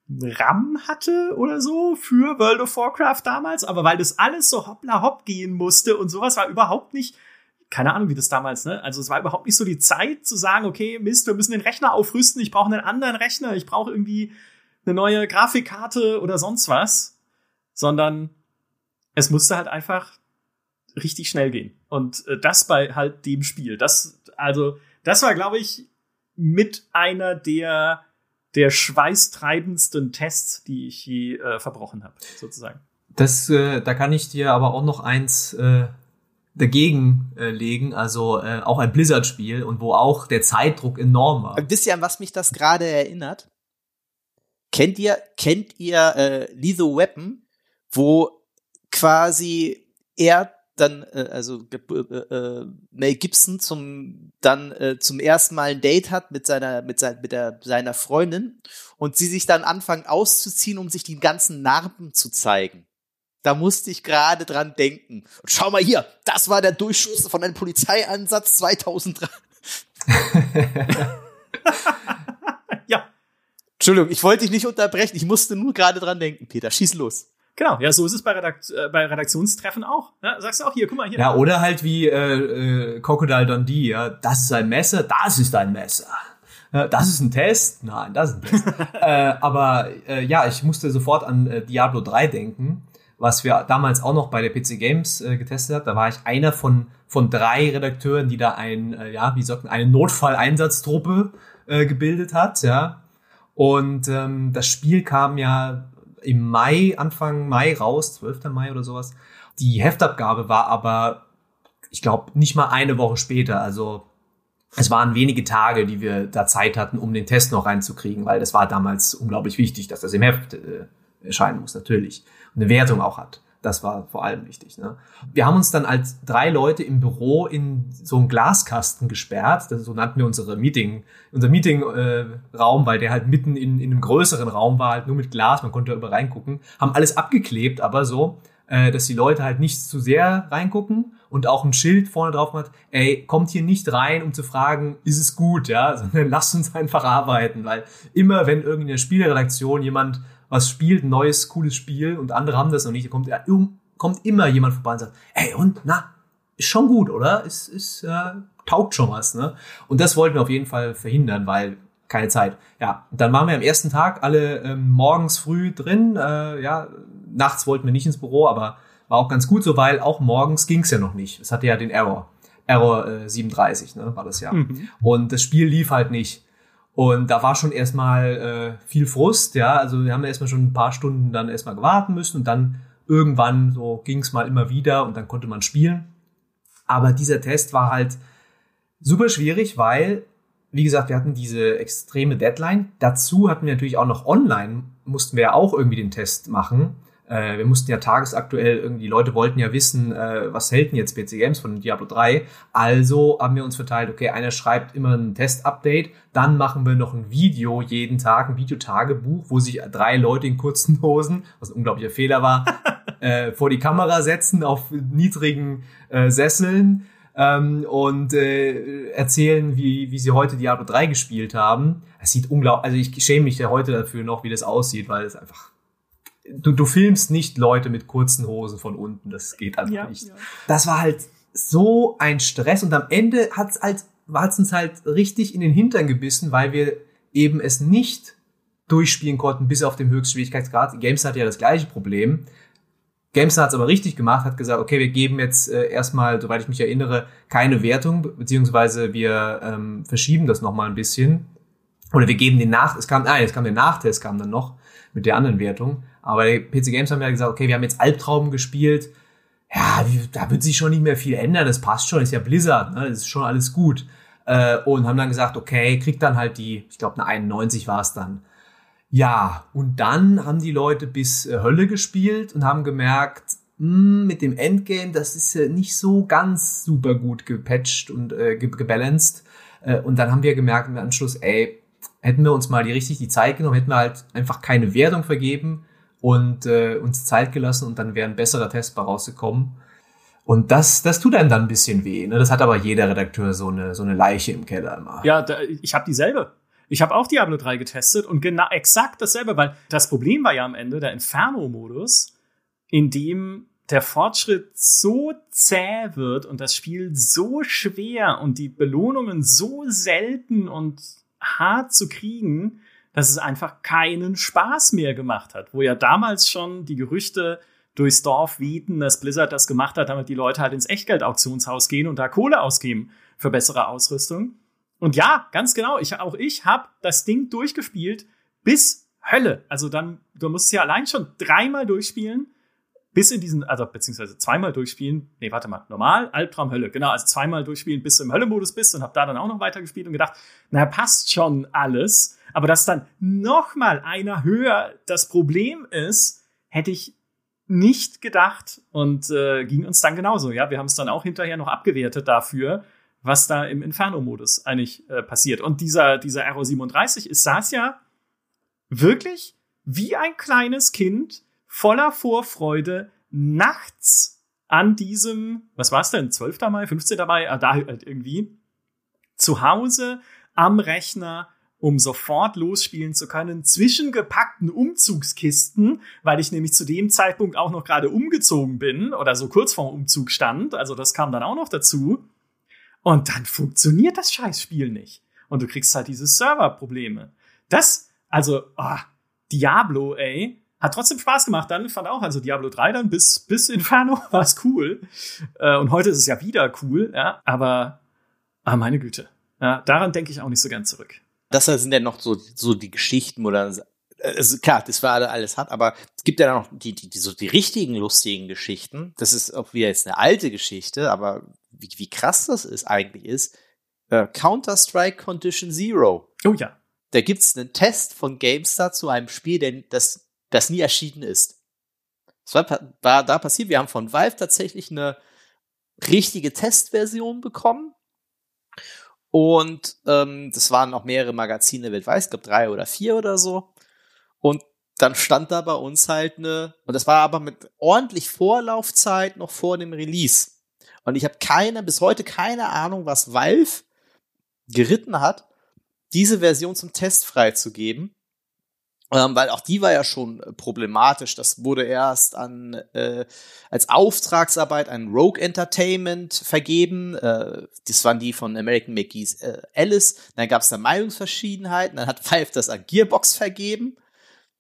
RAM hatte oder so für World of Warcraft damals, aber weil das alles so hoppla hopp gehen musste und sowas war überhaupt nicht, keine Ahnung, wie das damals, ne? Also es war überhaupt nicht so die Zeit zu sagen, okay, Mist, wir müssen den Rechner aufrüsten, ich brauche einen anderen Rechner, ich brauche irgendwie eine neue Grafikkarte oder sonst was, sondern es musste halt einfach richtig schnell gehen. Und äh, das bei halt dem Spiel. Das, also, das war, glaube ich, mit einer der der schweißtreibendsten Tests, die ich je äh, verbrochen habe, sozusagen. Das, äh, da kann ich dir aber auch noch eins äh, dagegen äh, legen, also äh, auch ein Blizzard-Spiel und wo auch der Zeitdruck enorm war. Wisst ihr, an was mich das gerade erinnert? Kennt ihr, kennt ihr äh, Lethal Weapon, wo quasi er dann, äh, also äh, äh, Mel Gibson zum dann äh, zum ersten Mal ein Date hat mit seiner mit, sein, mit der, seiner Freundin und sie sich dann anfangen auszuziehen, um sich die ganzen Narben zu zeigen. Da musste ich gerade dran denken. Und schau mal hier, das war der Durchschuss von einem Polizeieinsatz 2003. *laughs* ja. Entschuldigung, ich wollte dich nicht unterbrechen. Ich musste nur gerade dran denken, Peter. Schieß los. Genau, ja, so ist es bei, Redakt äh, bei Redaktionstreffen auch. Ne? Sagst du auch hier, guck mal hier. Ja, oder halt wie äh, äh, Crocodile Dundee, ja, das ist ein Messer, das ist ein Messer. Äh, das ist ein Test? Nein, das ist ein Test. *laughs* äh, aber äh, ja, ich musste sofort an äh, Diablo 3 denken, was wir damals auch noch bei der PC Games äh, getestet haben. Da war ich einer von, von drei Redakteuren, die da ein, äh, ja, wie sagt man, eine Notfalleinsatztruppe äh, gebildet hat, ja. Und ähm, das Spiel kam ja im Mai, Anfang Mai raus, 12. Mai oder sowas. Die Heftabgabe war aber, ich glaube, nicht mal eine Woche später. Also es waren wenige Tage, die wir da Zeit hatten, um den Test noch reinzukriegen, weil das war damals unglaublich wichtig, dass das im Heft äh, erscheinen muss, natürlich. Und eine Wertung auch hat. Das war vor allem wichtig. Ne? Wir haben uns dann als drei Leute im Büro in so einen Glaskasten gesperrt. Das, so nannten wir unsere Meeting, unser Meetingraum, äh, weil der halt mitten in, in einem größeren Raum war, halt nur mit Glas, man konnte da über reingucken. Haben alles abgeklebt, aber so, äh, dass die Leute halt nicht zu sehr reingucken und auch ein Schild vorne drauf hat, ey, kommt hier nicht rein, um zu fragen, ist es gut, ja, *laughs* sondern lasst uns einfach arbeiten, weil immer, wenn irgendwie in der Spielredaktion jemand was spielt, ein neues, cooles Spiel und andere haben das noch nicht, da kommt, ja, kommt immer jemand vorbei und sagt, ey, und, na, ist schon gut, oder? Ist, ist, äh, taugt schon was, ne? Und das wollten wir auf jeden Fall verhindern, weil keine Zeit. Ja, dann waren wir am ersten Tag alle ähm, morgens früh drin, äh, ja, nachts wollten wir nicht ins Büro, aber war auch ganz gut so, weil auch morgens ging's ja noch nicht. Es hatte ja den Error. Error äh, 37, ne, war das ja. Mhm. Und das Spiel lief halt nicht. Und da war schon erstmal äh, viel Frust, ja. Also wir haben erstmal schon ein paar Stunden dann erstmal gewarten müssen und dann irgendwann so ging's mal immer wieder und dann konnte man spielen. Aber dieser Test war halt super schwierig, weil, wie gesagt, wir hatten diese extreme Deadline. Dazu hatten wir natürlich auch noch online, mussten wir ja auch irgendwie den Test machen. Äh, wir mussten ja tagesaktuell irgendwie, die Leute wollten ja wissen, äh, was hält denn jetzt PC Games von Diablo 3. Also haben wir uns verteilt, okay, einer schreibt immer ein Test-Update, dann machen wir noch ein Video jeden Tag, ein Videotagebuch, wo sich drei Leute in kurzen Hosen, was ein unglaublicher Fehler war, *laughs* äh, vor die Kamera setzen auf niedrigen äh, Sesseln ähm, und äh, erzählen, wie, wie sie heute Diablo 3 gespielt haben. Es sieht unglaublich, also ich schäme mich ja heute dafür noch, wie das aussieht, weil es einfach du, du filmst nicht Leute mit kurzen Hosen von unten, das geht einfach ja, nicht. Ja. Das war halt so ein Stress und am Ende hat's halt, hat's uns halt richtig in den Hintern gebissen, weil wir eben es nicht durchspielen konnten bis auf den Höchstschwierigkeitsgrad. Games hat ja das gleiche Problem. Games hat es aber richtig gemacht, hat gesagt, okay, wir geben jetzt äh, erstmal, soweit ich mich erinnere, keine Wertung, beziehungsweise wir ähm, verschieben das nochmal ein bisschen. Oder wir geben den Nach, es kam, nein, es kam der Nachtest, kam dann noch mit der anderen Wertung. Aber die PC Games haben ja gesagt, okay, wir haben jetzt Albtraum gespielt. Ja, da wird sich schon nicht mehr viel ändern. Das passt schon, ist ja Blizzard, ne? das ist schon alles gut. Äh, und haben dann gesagt, okay, kriegt dann halt die, ich glaube, eine 91 war es dann. Ja, und dann haben die Leute bis äh, Hölle gespielt und haben gemerkt, hm, mit dem Endgame, das ist ja nicht so ganz super gut gepatcht und äh, gebalanced. Äh, und dann haben wir gemerkt im Anschluss, ey, hätten wir uns mal die richtig die Zeit genommen, hätten wir halt einfach keine Wertung vergeben, und äh, uns Zeit gelassen und dann wäre ein besserer Testbar rausgekommen. Und das, das tut einem dann ein bisschen weh. Ne? Das hat aber jeder Redakteur so eine, so eine Leiche im Keller immer. Ja, da, ich habe dieselbe. Ich habe auch Diablo 3 getestet und genau exakt dasselbe, weil das Problem war ja am Ende der Inferno-Modus, in dem der Fortschritt so zäh wird und das Spiel so schwer und die Belohnungen so selten und hart zu kriegen, dass es einfach keinen Spaß mehr gemacht hat. Wo ja damals schon die Gerüchte durchs Dorf wehten, dass Blizzard das gemacht hat, damit die Leute halt ins Echtgeld-Auktionshaus gehen und da Kohle ausgeben für bessere Ausrüstung. Und ja, ganz genau, ich, auch ich habe das Ding durchgespielt bis Hölle. Also dann, du musst ja allein schon dreimal durchspielen, bis in diesen, also beziehungsweise zweimal durchspielen. Nee, warte mal, normal, Albtraum, Hölle. Genau, also zweimal durchspielen, bis du im Hölle-Modus bist und hab da dann auch noch weitergespielt und gedacht, na, passt schon alles. Aber dass dann noch mal einer höher das Problem ist, hätte ich nicht gedacht und äh, ging uns dann genauso. Ja, wir haben es dann auch hinterher noch abgewertet dafür, was da im Inferno-Modus eigentlich äh, passiert. Und dieser, dieser Arrow 37 ist saß ja wirklich wie ein kleines Kind voller Vorfreude nachts an diesem, was war es denn, 12. Mai, 15. Mai, ah, da halt irgendwie, zu Hause am Rechner um sofort losspielen zu können, zwischen gepackten Umzugskisten, weil ich nämlich zu dem Zeitpunkt auch noch gerade umgezogen bin oder so kurz vorm Umzug stand. Also das kam dann auch noch dazu. Und dann funktioniert das Scheißspiel nicht. und du kriegst halt diese Serverprobleme. Das, also, oh, Diablo, ey, hat trotzdem Spaß gemacht. Dann fand auch, also Diablo 3 dann bis, bis Inferno *laughs* war es cool. Äh, und heute ist es ja wieder cool, ja. Aber, ah, meine Güte. Ja, daran denke ich auch nicht so gern zurück. Das sind ja noch so, so die Geschichten, wo dann, also klar, das war alles hart, aber es gibt ja noch die, die, die, so die richtigen lustigen Geschichten. Das ist auch wieder jetzt eine alte Geschichte, aber wie, wie krass das ist eigentlich ist, äh, Counter-Strike Condition Zero. Oh ja. Da gibt's einen Test von GameStar zu einem Spiel, denn das, das nie erschienen ist. Das war, war da passiert. Wir haben von Valve tatsächlich eine richtige Testversion bekommen. Und ähm, das waren auch mehrere Magazine weltweit, ich glaube drei oder vier oder so. Und dann stand da bei uns halt eine, und das war aber mit ordentlich Vorlaufzeit noch vor dem Release. Und ich habe keine, bis heute keine Ahnung, was Valve geritten hat, diese Version zum Test freizugeben. Ähm, weil auch die war ja schon problematisch. Das wurde erst an äh, als Auftragsarbeit an Rogue Entertainment vergeben. Äh, das waren die von American McGee's äh, Alice. Dann gab es da Meinungsverschiedenheiten. Dann hat *laughs* Valve das an Gearbox vergeben.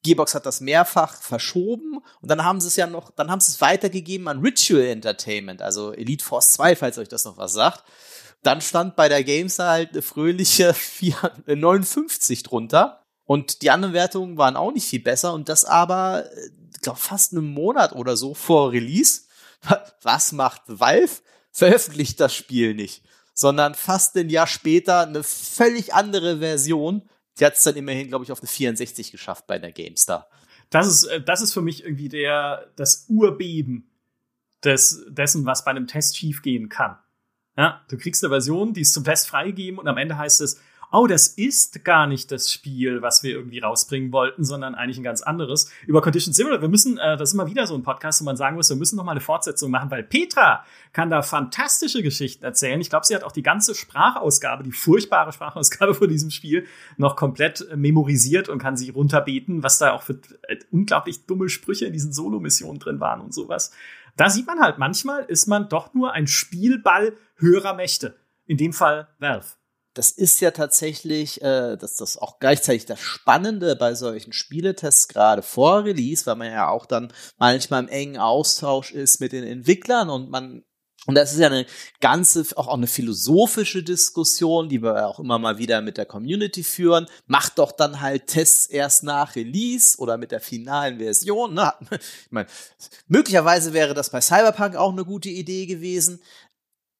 Gearbox hat das mehrfach verschoben und dann haben sie es ja noch, dann haben sie es weitergegeben an Ritual Entertainment, also Elite Force 2, falls euch das noch was sagt. Dann stand bei der Games halt eine fröhliche *laughs* 4, 59 drunter. Und die anderen Wertungen waren auch nicht viel besser. Und das aber, ich glaube, fast einen Monat oder so vor Release. *laughs* Was macht Valve? Veröffentlicht das Spiel nicht. Sondern fast ein Jahr später eine völlig andere Version. Die hat es dann immerhin, glaube ich, auf eine 64 geschafft bei der GameStar. Das ist, äh, das ist für mich irgendwie der, das Urbeben des, dessen, was bei einem Test schiefgehen kann. Ja, du kriegst eine Version, die ist zum Test freigegeben und am Ende heißt es, oh, das ist gar nicht das Spiel, was wir irgendwie rausbringen wollten, sondern eigentlich ein ganz anderes. Über Condition Zero, wir müssen, äh, das ist immer wieder so ein Podcast, wo man sagen muss, wir müssen noch mal eine Fortsetzung machen, weil Petra kann da fantastische Geschichten erzählen. Ich glaube, sie hat auch die ganze Sprachausgabe, die furchtbare Sprachausgabe von diesem Spiel noch komplett äh, memorisiert und kann sie runterbeten, was da auch für äh, unglaublich dumme Sprüche in diesen Solo-Missionen drin waren und sowas. Da sieht man halt, manchmal ist man doch nur ein Spielball höherer Mächte. In dem Fall Valve. Das ist ja tatsächlich, äh, dass das auch gleichzeitig das Spannende bei solchen Spieletests gerade vor Release, weil man ja auch dann manchmal im engen Austausch ist mit den Entwicklern und man und das ist ja eine ganze, auch, eine philosophische Diskussion, die wir auch immer mal wieder mit der Community führen. Macht doch dann halt Tests erst nach Release oder mit der finalen Version. Ne? *laughs* Ich meine, möglicherweise wäre das bei Cyberpunk auch eine gute Idee gewesen.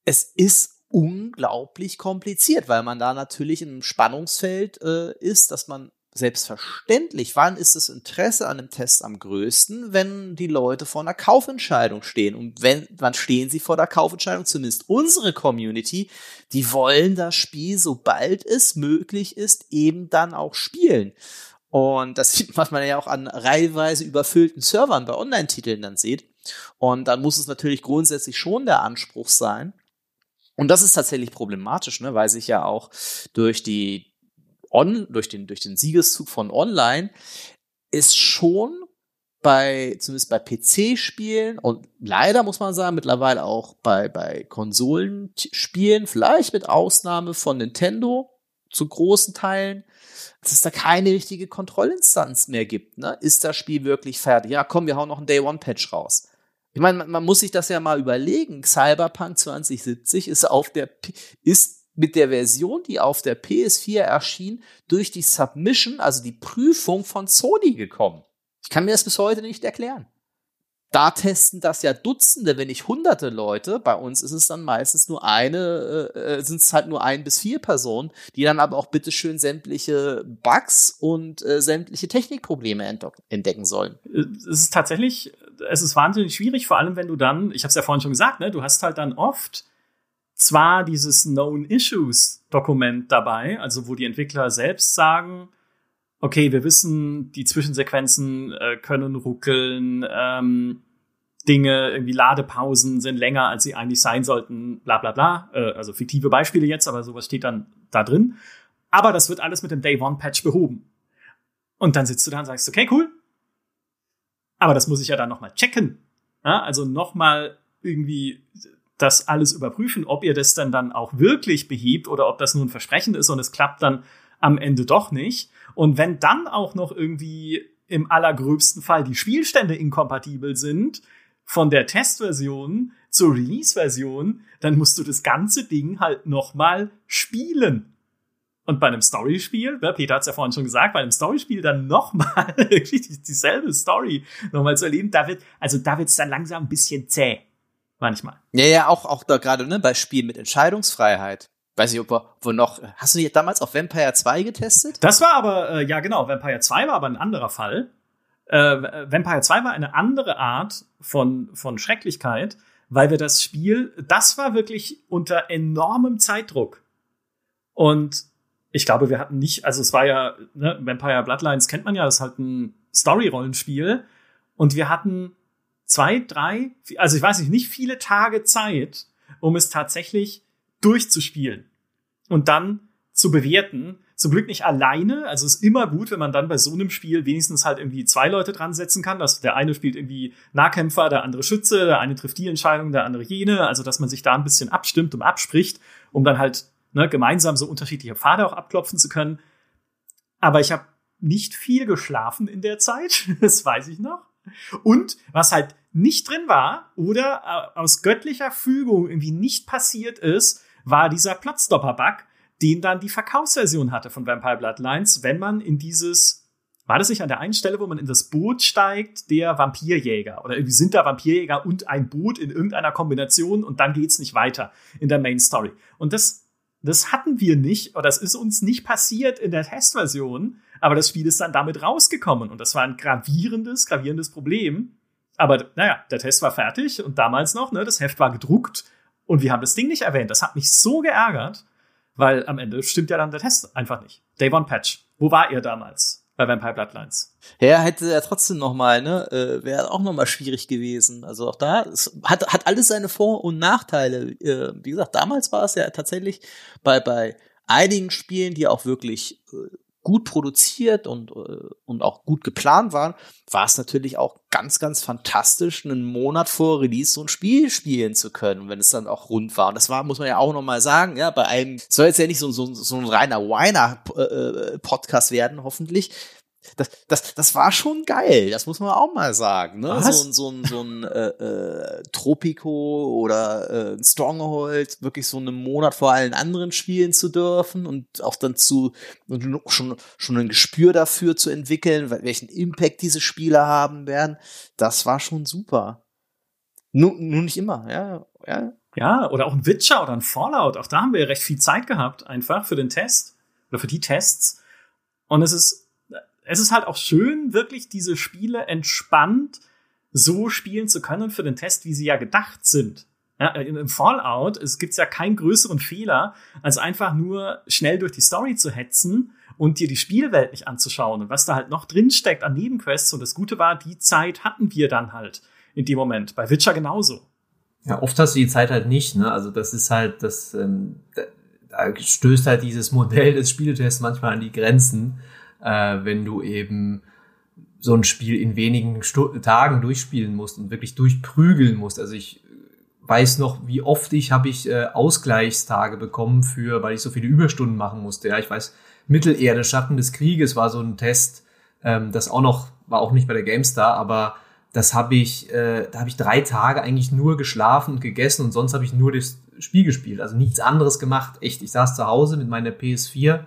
Es ist unglaublich kompliziert, weil man da natürlich in einem Spannungsfeld äh, ist, dass man Selbstverständlich, wann ist das Interesse an einem Test am größten, wenn die Leute vor einer Kaufentscheidung stehen? Und wenn, wann stehen sie vor der Kaufentscheidung? Zumindest unsere Community, die wollen das Spiel, sobald es möglich ist, eben dann auch spielen. Und das sieht, man ja auch an reihenweise überfüllten Servern bei Online-Titeln dann sieht. Und dann muss es natürlich grundsätzlich schon der Anspruch sein. Und das ist tatsächlich problematisch, ne, weil sich ja auch durch die on, durch den, durch den Siegeszug von online ist schon bei, zumindest bei PC-Spielen und leider muss man sagen, mittlerweile auch bei, bei Konsolenspielen, vielleicht mit Ausnahme von Nintendo zu großen Teilen, dass es da keine richtige Kontrollinstanz mehr gibt. Ne? Ist das Spiel wirklich fertig? Ja, komm, wir hauen noch einen Day-One-Patch raus. Ich meine, man, man, muss sich das ja mal überlegen. Cyberpunk 2070 ist auf der, ist mit der Version, die auf der PS4 erschien, durch die Submission, also die Prüfung von Sony gekommen. Ich kann mir das bis heute nicht erklären. Da testen das ja Dutzende, wenn nicht hunderte Leute. Bei uns ist es dann meistens nur eine, äh, äh sind es halt nur ein bis vier Personen, die dann aber auch bitteschön sämtliche Bugs und äh, sämtliche Technikprobleme entdecken sollen. Es ist tatsächlich, es ist wahnsinnig schwierig, vor allem wenn du dann, ich habe es ja vorhin schon gesagt, ne, du hast halt dann oft zwar dieses Known Issues Dokument dabei, also wo die Entwickler selbst sagen, okay, wir wissen, die Zwischensequenzen äh, können ruckeln, ähm, Dinge, irgendwie Ladepausen sind länger, als sie eigentlich sein sollten, bla bla bla. Äh, also fiktive Beispiele jetzt, aber sowas steht dann da drin. Aber das wird alles mit dem Day One Patch behoben. Und dann sitzt du da und sagst, okay, cool. Aber das muss ich ja dann nochmal checken. Ja, also nochmal irgendwie das alles überprüfen, ob ihr das dann dann auch wirklich behebt oder ob das nur ein Versprechen ist und es klappt dann am Ende doch nicht. Und wenn dann auch noch irgendwie im allergröbsten Fall die Spielstände inkompatibel sind von der Testversion zur Release-Version, dann musst du das ganze Ding halt nochmal spielen. Und bei einem Storyspiel, ne, Peter hat es ja vorhin schon gesagt, bei einem Storyspiel dann nochmal *laughs* dieselbe Story nochmal zu erleben, da wird, also da wird es dann langsam ein bisschen zäh. Manchmal. Ja, ja, auch, auch da gerade, ne, bei Spielen mit Entscheidungsfreiheit. Weiß ich, ob wir, wo noch, hast du nicht damals auf Vampire 2 getestet? Das war aber, äh, ja genau, Vampire 2 war aber ein anderer Fall. Äh, Vampire 2 war eine andere Art von, von Schrecklichkeit, weil wir das Spiel, das war wirklich unter enormem Zeitdruck. Und ich glaube, wir hatten nicht, also es war ja, ne, Vampire Bloodlines kennt man ja, das ist halt ein Story-Rollenspiel. Und wir hatten zwei, drei, also ich weiß nicht, nicht viele Tage Zeit, um es tatsächlich durchzuspielen und dann zu bewerten. Zum Glück nicht alleine. Also es ist immer gut, wenn man dann bei so einem Spiel wenigstens halt irgendwie zwei Leute dran setzen kann. Also der eine spielt irgendwie Nahkämpfer, der andere Schütze, der eine trifft die Entscheidung, der andere jene. Also dass man sich da ein bisschen abstimmt und abspricht, um dann halt ne, gemeinsam so unterschiedliche Pfade auch abklopfen zu können. Aber ich habe nicht viel geschlafen in der Zeit, *laughs* das weiß ich noch. Und was halt nicht drin war oder äh, aus göttlicher Fügung irgendwie nicht passiert ist, war dieser Plotstopper-Bug, den dann die Verkaufsversion hatte von Vampire Bloodlines, wenn man in dieses war das nicht an der einen Stelle, wo man in das Boot steigt, der Vampirjäger? Oder irgendwie sind da Vampirjäger und ein Boot in irgendeiner Kombination und dann geht's nicht weiter in der Main Story. Und das das hatten wir nicht, oder das ist uns nicht passiert in der Testversion, aber das Spiel ist dann damit rausgekommen und das war ein gravierendes, gravierendes Problem. Aber naja, der Test war fertig und damals noch, ne, das Heft war gedruckt und wir haben das Ding nicht erwähnt. Das hat mich so geärgert, weil am Ende stimmt ja dann der Test einfach nicht. Day One Patch. Wo war ihr damals? Bei Vampire Bloodlines. Ja, hätte er trotzdem noch mal, ne, äh, wäre auch noch mal schwierig gewesen. Also auch da es hat hat alles seine Vor- und Nachteile. Äh, wie gesagt, damals war es ja tatsächlich bei bei einigen Spielen, die auch wirklich äh, gut produziert und, äh, und auch gut geplant waren, war es natürlich auch ganz, ganz fantastisch, einen Monat vor Release so ein Spiel spielen zu können, wenn es dann auch rund war. Und das war, muss man ja auch nochmal sagen, ja, bei einem, soll jetzt ja nicht so, so, so ein reiner Weiner-Podcast äh, werden, hoffentlich das, das, das war schon geil, das muss man auch mal sagen. Ne? So, ein so ein, so ein äh, äh, Tropico oder äh, ein Stronghold wirklich so einen Monat vor allen anderen spielen zu dürfen und auch dann zu schon, schon ein Gespür dafür zu entwickeln, welchen Impact diese Spiele haben werden, das war schon super. Nur, nur nicht immer, ja, ja. Ja, oder auch ein Witcher oder ein Fallout, auch da haben wir ja recht viel Zeit gehabt, einfach für den Test oder für die Tests. Und es ist es ist halt auch schön, wirklich diese Spiele entspannt so spielen zu können für den Test, wie sie ja gedacht sind. Ja, Im Fallout es gibt's ja keinen größeren Fehler, als einfach nur schnell durch die Story zu hetzen und dir die Spielwelt nicht anzuschauen und was da halt noch drinsteckt an Nebenquests. Und das Gute war, die Zeit hatten wir dann halt in dem Moment. Bei Witcher genauso. Ja, oft hast du die Zeit halt nicht, ne? Also das ist halt, das ähm, da stößt halt dieses Modell des Spieltests manchmal an die Grenzen äh, wenn du eben so ein Spiel in wenigen Stu Tagen durchspielen musst und wirklich durchprügeln musst. Also ich weiß noch, wie oft ich habe ich äh, Ausgleichstage bekommen für, weil ich so viele Überstunden machen musste. Ja, ich weiß, Mittelerde, Schatten des Krieges war so ein Test, ähm, das auch noch war auch nicht bei der GameStar, aber das habe ich, äh, da habe ich drei Tage eigentlich nur geschlafen und gegessen und sonst habe ich nur das Spiel gespielt, also nichts anderes gemacht. Echt, ich saß zu Hause mit meiner PS4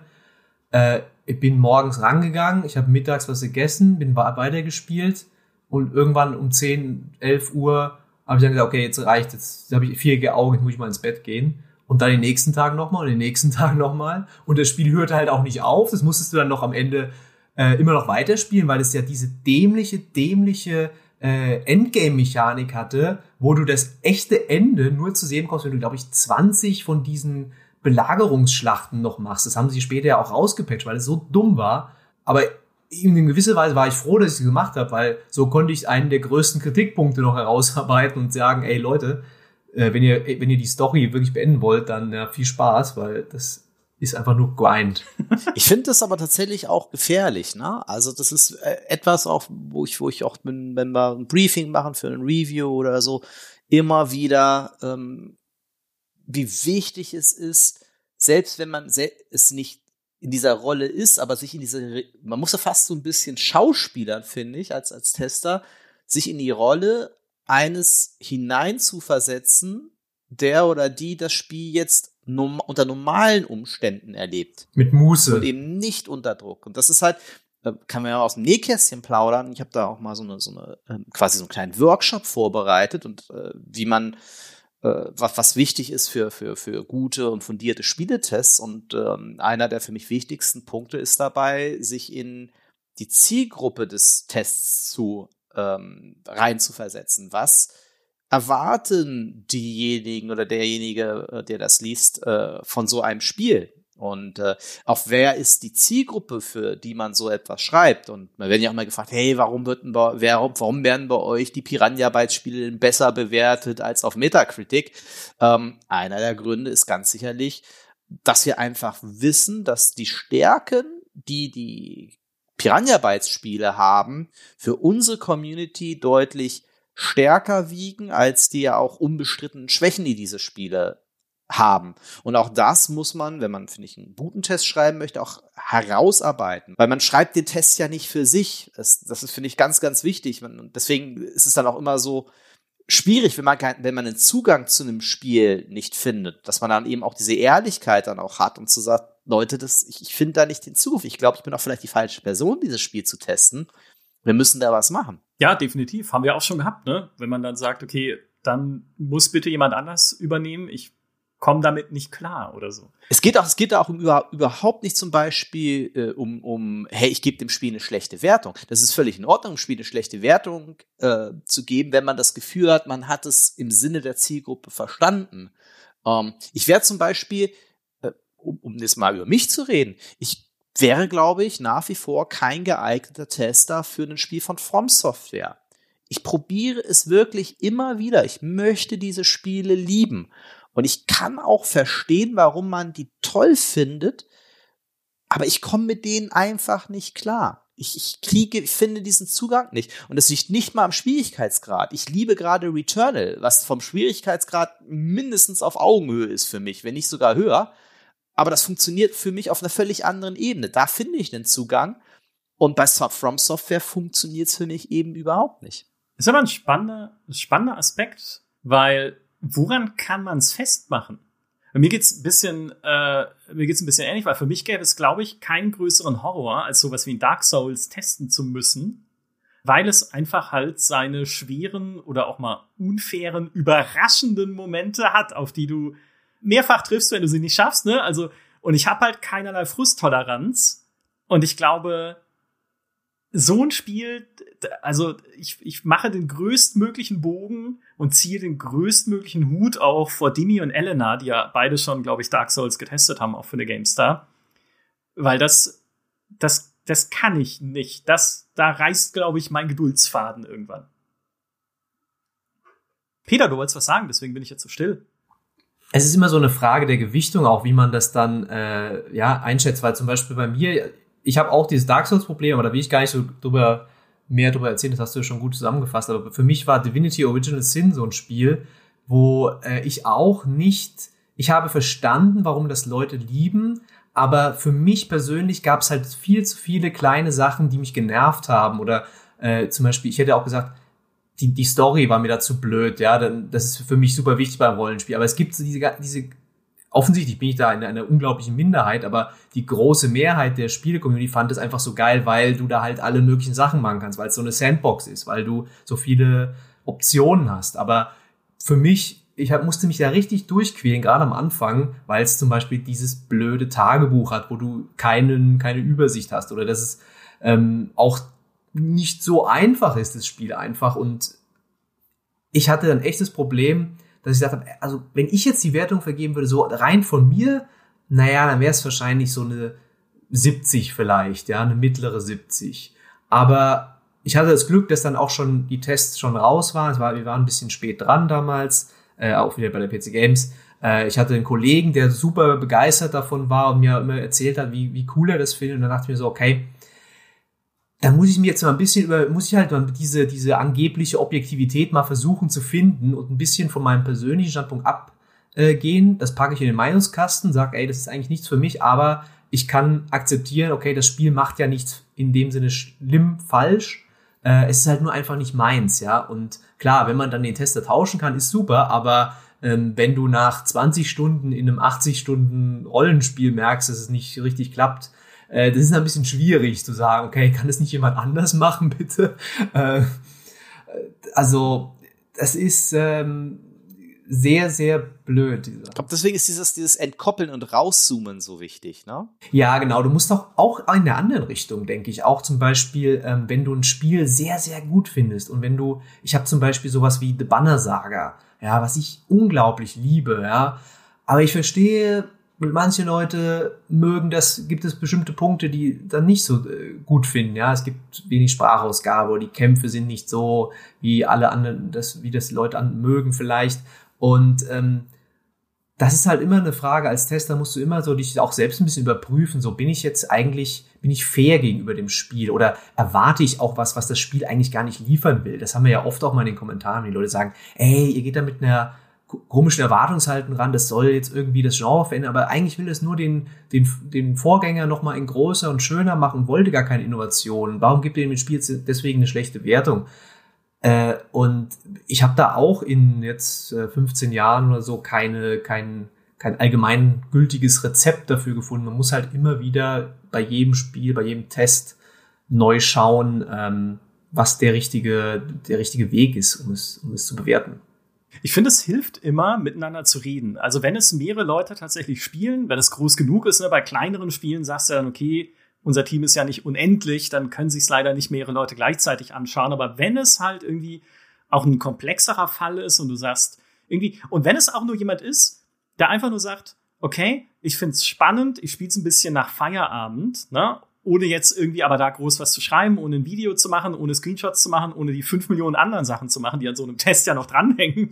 äh, ich bin morgens rangegangen, ich habe mittags was gegessen, bin weitergespielt und irgendwann um 10, 11 Uhr habe ich dann gesagt, okay, jetzt reicht, jetzt habe ich vierige Augen, jetzt muss ich mal ins Bett gehen. Und dann den nächsten Tag nochmal und den nächsten *laughs* Tag nochmal. Und das Spiel hörte halt auch nicht auf. Das musstest du dann noch am Ende äh, immer noch weiterspielen, weil es ja diese dämliche, dämliche äh, Endgame-Mechanik hatte, wo du das echte Ende nur zu sehen kommst, wenn du, glaube ich, 20 von diesen Belagerungsschlachten noch machst. Das haben sie später ja auch rausgepatcht, weil es so dumm war. Aber in gewisser Weise war ich froh, dass ich es gemacht habe, weil so konnte ich einen der größten Kritikpunkte noch herausarbeiten und sagen, ey Leute, äh, wenn ihr, wenn ihr die Story wirklich beenden wollt, dann ja, viel Spaß, weil das ist einfach nur grind. *laughs* Ich finde das aber tatsächlich auch gefährlich, ne? Also das ist äh, etwas auch, wo ich, wo ich auch, wenn, wenn wir ein Briefing machen für ein Review oder so, immer wieder ähm, wie wichtig es ist, selbst wenn man es nicht in dieser Rolle ist, aber sich in diese, man muss ja fast so ein bisschen Schauspielern, finde ich, als, als Tester, sich in die Rolle eines hineinzuversetzen, der oder die das Spiel jetzt norm unter normalen Umständen erlebt. Mit Muße. Und eben nicht unter Druck. Und das ist halt, kann man ja aus dem Nähkästchen plaudern. Ich habe da auch mal so eine, so eine, ähm, quasi so einen kleinen Workshop vorbereitet und äh, wie man was, was wichtig ist für, für, für gute und fundierte Spieletests. Und ähm, einer der für mich wichtigsten Punkte ist dabei, sich in die Zielgruppe des Tests zu ähm, reinzuversetzen. Was erwarten diejenigen oder derjenige, äh, der das liest, äh, von so einem Spiel? Und äh, auch wer ist die Zielgruppe, für die man so etwas schreibt? Und man werden ja auch mal gefragt, hey, warum, wird bei, wer, warum werden bei euch die Piranha-Bytes-Spiele besser bewertet als auf Metacritic? Ähm, einer der Gründe ist ganz sicherlich, dass wir einfach wissen, dass die Stärken, die die Piranha Bytes Spiele haben, für unsere Community deutlich stärker wiegen als die ja auch unbestrittenen Schwächen, die diese Spiele haben. Und auch das muss man, wenn man, finde ich, einen guten Test schreiben möchte, auch herausarbeiten. Weil man schreibt den Test ja nicht für sich. Das, das ist, finde ich, ganz, ganz wichtig. Und deswegen ist es dann auch immer so schwierig, wenn man, kein, wenn man einen Zugang zu einem Spiel nicht findet, dass man dann eben auch diese Ehrlichkeit dann auch hat und zu sagen, Leute, das, ich, ich finde da nicht den Zugriff. Ich glaube, ich bin auch vielleicht die falsche Person, dieses Spiel zu testen. Wir müssen da was machen. Ja, definitiv. Haben wir auch schon gehabt, ne? Wenn man dann sagt, okay, dann muss bitte jemand anders übernehmen. Ich komme damit nicht klar oder so. Es geht auch, es geht auch um, über, überhaupt nicht zum Beispiel äh, um, um, hey, ich gebe dem Spiel eine schlechte Wertung. Das ist völlig in Ordnung, dem Spiel eine schlechte Wertung äh, zu geben, wenn man das Gefühl hat, man hat es im Sinne der Zielgruppe verstanden. Ähm, ich wäre zum Beispiel, äh, um, um jetzt mal über mich zu reden, ich wäre, glaube ich, nach wie vor kein geeigneter Tester für ein Spiel von From Software. Ich probiere es wirklich immer wieder. Ich möchte diese Spiele lieben. Und ich kann auch verstehen, warum man die toll findet, aber ich komme mit denen einfach nicht klar. Ich, ich kriege, ich finde diesen Zugang nicht. Und es liegt nicht mal am Schwierigkeitsgrad. Ich liebe gerade Returnal, was vom Schwierigkeitsgrad mindestens auf Augenhöhe ist für mich, wenn nicht sogar höher. Aber das funktioniert für mich auf einer völlig anderen Ebene. Da finde ich den Zugang. Und bei From Software funktioniert es für mich eben überhaupt nicht. Ist aber ein spannender, spannender Aspekt, weil woran kann man es festmachen? Mir geht's ein bisschen, äh, mir geht's ein bisschen ähnlich, weil für mich gäbe es, glaube ich, keinen größeren Horror, als sowas wie ein Dark Souls testen zu müssen, weil es einfach halt seine schweren oder auch mal unfairen, überraschenden Momente hat, auf die du mehrfach triffst, wenn du sie nicht schaffst, ne? Also, und ich habe halt keinerlei Frusttoleranz. Und ich glaube, so ein Spiel, also ich, ich mache den größtmöglichen Bogen und ziehe den größtmöglichen Hut auch vor Dimi und Elena, die ja beide schon, glaube ich, Dark Souls getestet haben, auch für eine GameStar. Weil das, das, das kann ich nicht. Das, da reißt, glaube ich, mein Geduldsfaden irgendwann. Peter, du wolltest was sagen, deswegen bin ich jetzt so still. Es ist immer so eine Frage der Gewichtung, auch wie man das dann äh, ja einschätzt, weil zum Beispiel bei mir, ich habe auch dieses Dark Souls-Problem, aber da will ich gar nicht so drüber mehr darüber erzählen, das hast du ja schon gut zusammengefasst. Aber für mich war Divinity Original Sin so ein Spiel, wo äh, ich auch nicht, ich habe verstanden, warum das Leute lieben, aber für mich persönlich gab es halt viel zu viele kleine Sachen, die mich genervt haben. Oder äh, zum Beispiel, ich hätte auch gesagt, die, die Story war mir dazu blöd, ja, das ist für mich super wichtig beim Rollenspiel. Aber es gibt so diese, diese offensichtlich bin ich da in einer unglaublichen Minderheit, aber die große Mehrheit der Spiele-Community fand es einfach so geil, weil du da halt alle möglichen Sachen machen kannst, weil es so eine Sandbox ist, weil du so viele Optionen hast. Aber für mich, ich musste mich da richtig durchquälen, gerade am Anfang, weil es zum Beispiel dieses blöde Tagebuch hat, wo du keinen, keine Übersicht hast oder dass es ähm, auch nicht so einfach ist, das Spiel einfach. Und ich hatte ein echtes Problem, dass ich habe, also wenn ich jetzt die Wertung vergeben würde, so rein von mir, naja, dann wäre es wahrscheinlich so eine 70 vielleicht, ja, eine mittlere 70. Aber ich hatte das Glück, dass dann auch schon die Tests schon raus waren. Es war, wir waren ein bisschen spät dran damals, äh, auch wieder bei der PC Games. Äh, ich hatte einen Kollegen, der super begeistert davon war und mir immer erzählt hat, wie, wie cool er das findet. Und dann dachte ich mir so, okay, da muss ich mir jetzt mal ein bisschen über, muss ich halt diese, diese angebliche Objektivität mal versuchen zu finden und ein bisschen von meinem persönlichen Standpunkt ab, äh, gehen, das packe ich in den Meinungskasten, sage, ey, das ist eigentlich nichts für mich, aber ich kann akzeptieren, okay, das Spiel macht ja nichts in dem Sinne schlimm falsch. Äh, es ist halt nur einfach nicht meins, ja. Und klar, wenn man dann den Tester tauschen kann, ist super, aber ähm, wenn du nach 20 Stunden in einem 80 Stunden Rollenspiel merkst, dass es nicht richtig klappt, äh, das ist ein bisschen schwierig zu sagen, okay, kann das nicht jemand anders machen, *laughs* bitte? Äh, also, das ist ähm, sehr, sehr blöd. Ich glaube, deswegen ist dieses, dieses Entkoppeln und Rauszoomen so wichtig, ne? Ja, genau. Du musst doch auch in der anderen Richtung, denke ich. Auch zum Beispiel, ähm, wenn du ein Spiel sehr, sehr gut findest und wenn du, ich habe zum Beispiel sowas wie The Banner Saga, ja, was ich unglaublich liebe, ja. Aber ich verstehe, manche Leute mögen das, gibt es bestimmte Punkte, die dann nicht so äh, gut finden, ja. Es gibt wenig Sprachausgabe, die Kämpfe sind nicht so, wie alle anderen, das, wie das Leute mögen vielleicht. Und ähm, das ist halt immer eine Frage. Als Tester musst du immer so dich auch selbst ein bisschen überprüfen. So bin ich jetzt eigentlich, bin ich fair gegenüber dem Spiel oder erwarte ich auch was, was das Spiel eigentlich gar nicht liefern will? Das haben wir ja oft auch mal in den Kommentaren, die Leute sagen, ey, ihr geht da mit einer komischen Erwartungshalten ran, das soll jetzt irgendwie das Genre verändern, aber eigentlich will es nur den, den, den Vorgänger nochmal in größer und schöner machen, wollte gar keine Innovation. Warum gibt ihr dem Spiel deswegen eine schlechte Wertung? Äh, und ich habe da auch in jetzt äh, 15 Jahren oder so keine, kein, kein allgemein gültiges Rezept dafür gefunden. Man muss halt immer wieder bei jedem Spiel, bei jedem Test neu schauen, ähm, was der richtige, der richtige Weg ist, um es, um es zu bewerten. Ich finde, es hilft immer, miteinander zu reden. Also wenn es mehrere Leute tatsächlich spielen, wenn es groß genug ist, ne, bei kleineren Spielen sagst du dann, okay, unser Team ist ja nicht unendlich, dann können sich es leider nicht mehrere Leute gleichzeitig anschauen. Aber wenn es halt irgendwie auch ein komplexerer Fall ist und du sagst, irgendwie, und wenn es auch nur jemand ist, der einfach nur sagt, okay, ich find's spannend, ich spiel's ein bisschen nach Feierabend, ne? Ohne jetzt irgendwie aber da groß was zu schreiben, ohne ein Video zu machen, ohne Screenshots zu machen, ohne die fünf Millionen anderen Sachen zu machen, die an so einem Test ja noch dranhängen,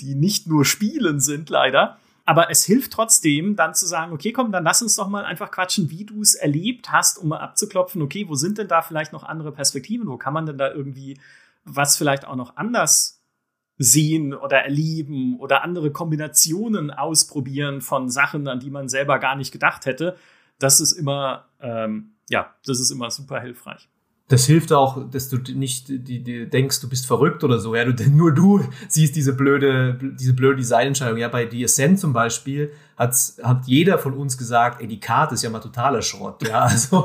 die nicht nur Spielen sind, leider. Aber es hilft trotzdem, dann zu sagen, okay, komm, dann lass uns doch mal einfach quatschen, wie du es erlebt hast, um mal abzuklopfen, okay, wo sind denn da vielleicht noch andere Perspektiven? Wo kann man denn da irgendwie was vielleicht auch noch anders sehen oder erleben oder andere Kombinationen ausprobieren von Sachen, an die man selber gar nicht gedacht hätte? Das ist immer, ähm, ja, das ist immer super hilfreich das hilft auch, dass du nicht die, die denkst, du bist verrückt oder so. Ja, du, *laughs* nur du siehst diese blöde, diese blöde Designentscheidung. Ja, bei The Ascent zum Beispiel hat, hat jeder von uns gesagt, ey, die Karte ist ja mal totaler Schrott. Ja, *laughs* also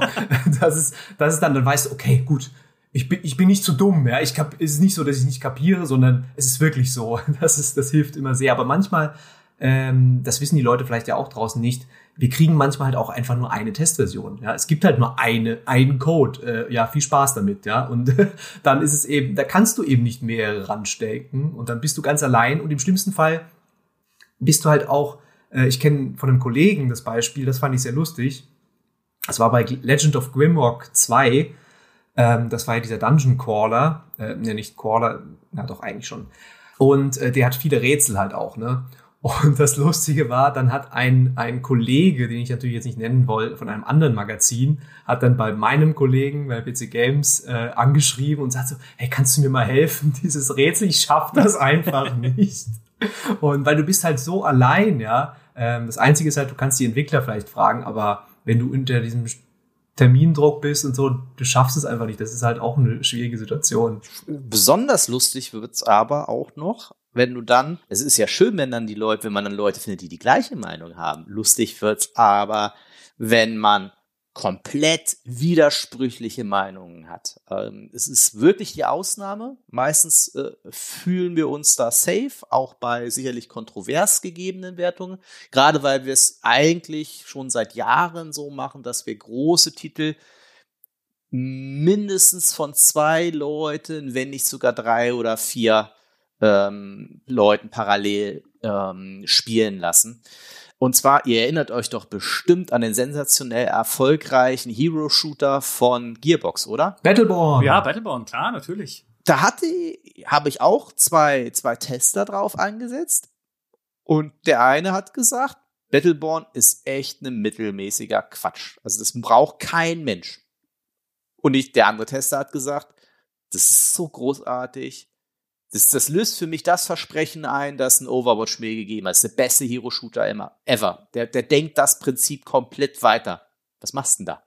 das ist, das ist dann, dann weißt du, okay, gut, ich bin, ich bin nicht zu dumm. Ja, ich kap, es ist nicht so, dass ich nicht kapiere, sondern es ist wirklich so. *laughs* Das ist, das hilft immer sehr. Aber manchmal, ähm, das wissen die Leute vielleicht ja auch draußen nicht wir kriegen manchmal halt auch einfach nur eine Testversion. Ja, es gibt halt nur eine, einen Code. Äh, ja, viel Spaß damit, ja. Und *laughs* dann ist es eben, da kannst du eben nicht mehrere ranstecken und dann bist du ganz allein und im schlimmsten Fall bist du halt auch, äh, ich kenne von einem Kollegen das Beispiel, das fand ich sehr lustig. Das war bei Legend of Grimrock 2. Ähm, das war ja dieser Dungeon Crawler, äh, ja nicht Crawler, na doch eigentlich schon. Und äh, der hat viele Rätsel halt auch, ne? Und das Lustige war, dann hat ein, ein Kollege, den ich natürlich jetzt nicht nennen wollte, von einem anderen Magazin, hat dann bei meinem Kollegen bei PC Games äh, angeschrieben und sagt so, hey, kannst du mir mal helfen? *laughs* Dieses Rätsel, ich schaff das einfach *laughs* nicht. Und weil du bist halt so allein, ja. Ähm, das Einzige ist halt, du kannst die Entwickler vielleicht fragen, aber wenn du unter diesem Termindruck bist und so, du schaffst es einfach nicht. Das ist halt auch eine schwierige Situation. Besonders lustig wird's aber auch noch, wenn du dann, es ist ja schön, wenn dann die Leute, wenn man dann Leute findet, die die gleiche Meinung haben. Lustig wird's aber, wenn man komplett widersprüchliche Meinungen hat. Ähm, es ist wirklich die Ausnahme. Meistens äh, fühlen wir uns da safe, auch bei sicherlich kontrovers gegebenen Wertungen. Gerade weil wir es eigentlich schon seit Jahren so machen, dass wir große Titel mindestens von zwei Leuten, wenn nicht sogar drei oder vier ähm, Leuten parallel ähm, spielen lassen. Und zwar, ihr erinnert euch doch bestimmt an den sensationell erfolgreichen Hero-Shooter von Gearbox, oder? Battleborn. Ja, Battleborn, klar, natürlich. Da hatte, habe ich auch zwei, zwei Tester drauf angesetzt. Und der eine hat gesagt, Battleborn ist echt ein mittelmäßiger Quatsch. Also das braucht kein Mensch. Und ich, der andere Tester hat gesagt, das ist so großartig Das, das löst für mich das Versprechen ein, dass ein Overwatch mir gegeben hat. Das ist der beste Hero-Shooter immer, ever. Der, der denkt das Prinzip komplett weiter. Was machst du denn da?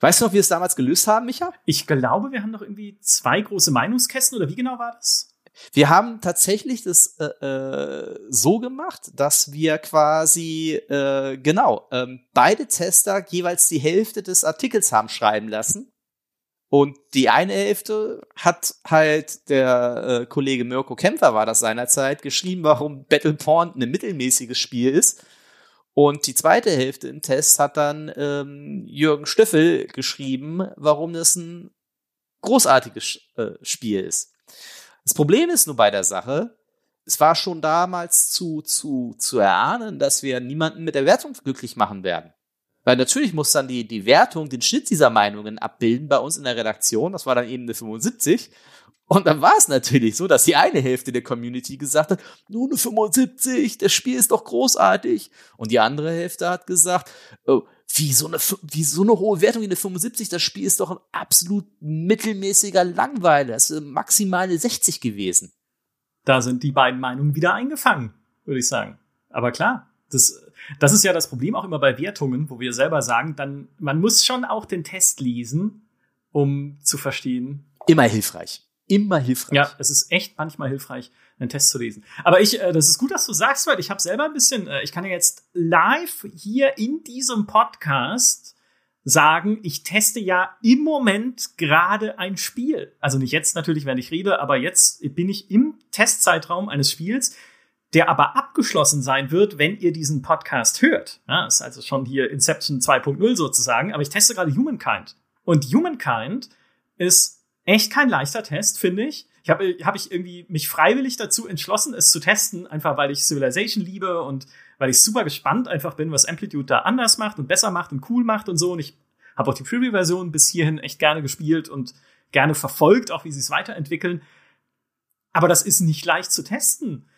Weißt du noch, wie wir es damals gelöst haben, Micha? Ich glaube, wir haben noch irgendwie zwei große Meinungskästen oder wie genau war das? Wir haben tatsächlich das äh, äh, so gemacht, dass wir quasi äh, genau ähm, beide Tester jeweils die Hälfte des Artikels haben schreiben lassen. Und die eine Hälfte hat halt der äh, Kollege Mirko Kämpfer war das seinerzeit geschrieben, warum Battle Porn ein mittelmäßiges Spiel ist. Und die zweite Hälfte im Test hat dann ähm, Jürgen Stöffel geschrieben, warum das ein großartiges äh, Spiel ist. Das Problem ist nur bei der Sache, es war schon damals zu, zu, zu erahnen, dass wir niemanden mit der Wertung glücklich machen werden. Weil natürlich muss dann die, die Wertung den Schnitt dieser Meinungen abbilden bei uns in der Redaktion. Das war dann eben eine 75. Und dann war es natürlich so, dass die eine Hälfte der Community gesagt hat, nur eine 75, das Spiel ist doch großartig. Und die andere Hälfte hat gesagt, oh, wie so eine, wie so eine hohe Wertung wie eine 75, das Spiel ist doch ein absolut mittelmäßiger Langweiler. Das ist maximal eine 60 gewesen. Da sind die beiden Meinungen wieder eingefangen, würde ich sagen. Aber klar, das, das ist ja das Problem auch immer bei Wertungen, wo wir selber sagen, dann, man muss schon auch den Test lesen, um zu verstehen. Immer hilfreich immer hilfreich. Ja, es ist echt manchmal hilfreich, einen Test zu lesen. Aber ich, äh, das ist gut, dass du sagst, weil ich habe selber ein bisschen, äh, ich kann ja jetzt live hier in diesem Podcast sagen, ich teste ja im Moment gerade ein Spiel. Also nicht jetzt natürlich, wenn ich rede, aber jetzt bin ich im Testzeitraum eines Spiels, der aber abgeschlossen sein wird, wenn ihr diesen Podcast hört. Ja, ist also schon hier Inception 2.0 sozusagen, aber ich teste gerade Humankind. Und Humankind ist echt kein leichter Test, finde ich. Ich habe hab ich irgendwie mich freiwillig dazu entschlossen, es zu testen, einfach weil ich Civilization liebe und weil ich super gespannt einfach bin, was Amplitude da anders macht und besser macht und cool macht und so. Und ich habe auch die Preview-Version bis hierhin echt gerne gespielt und gerne verfolgt, auch wie sie es weiterentwickeln. Aber das ist nicht leicht zu testen,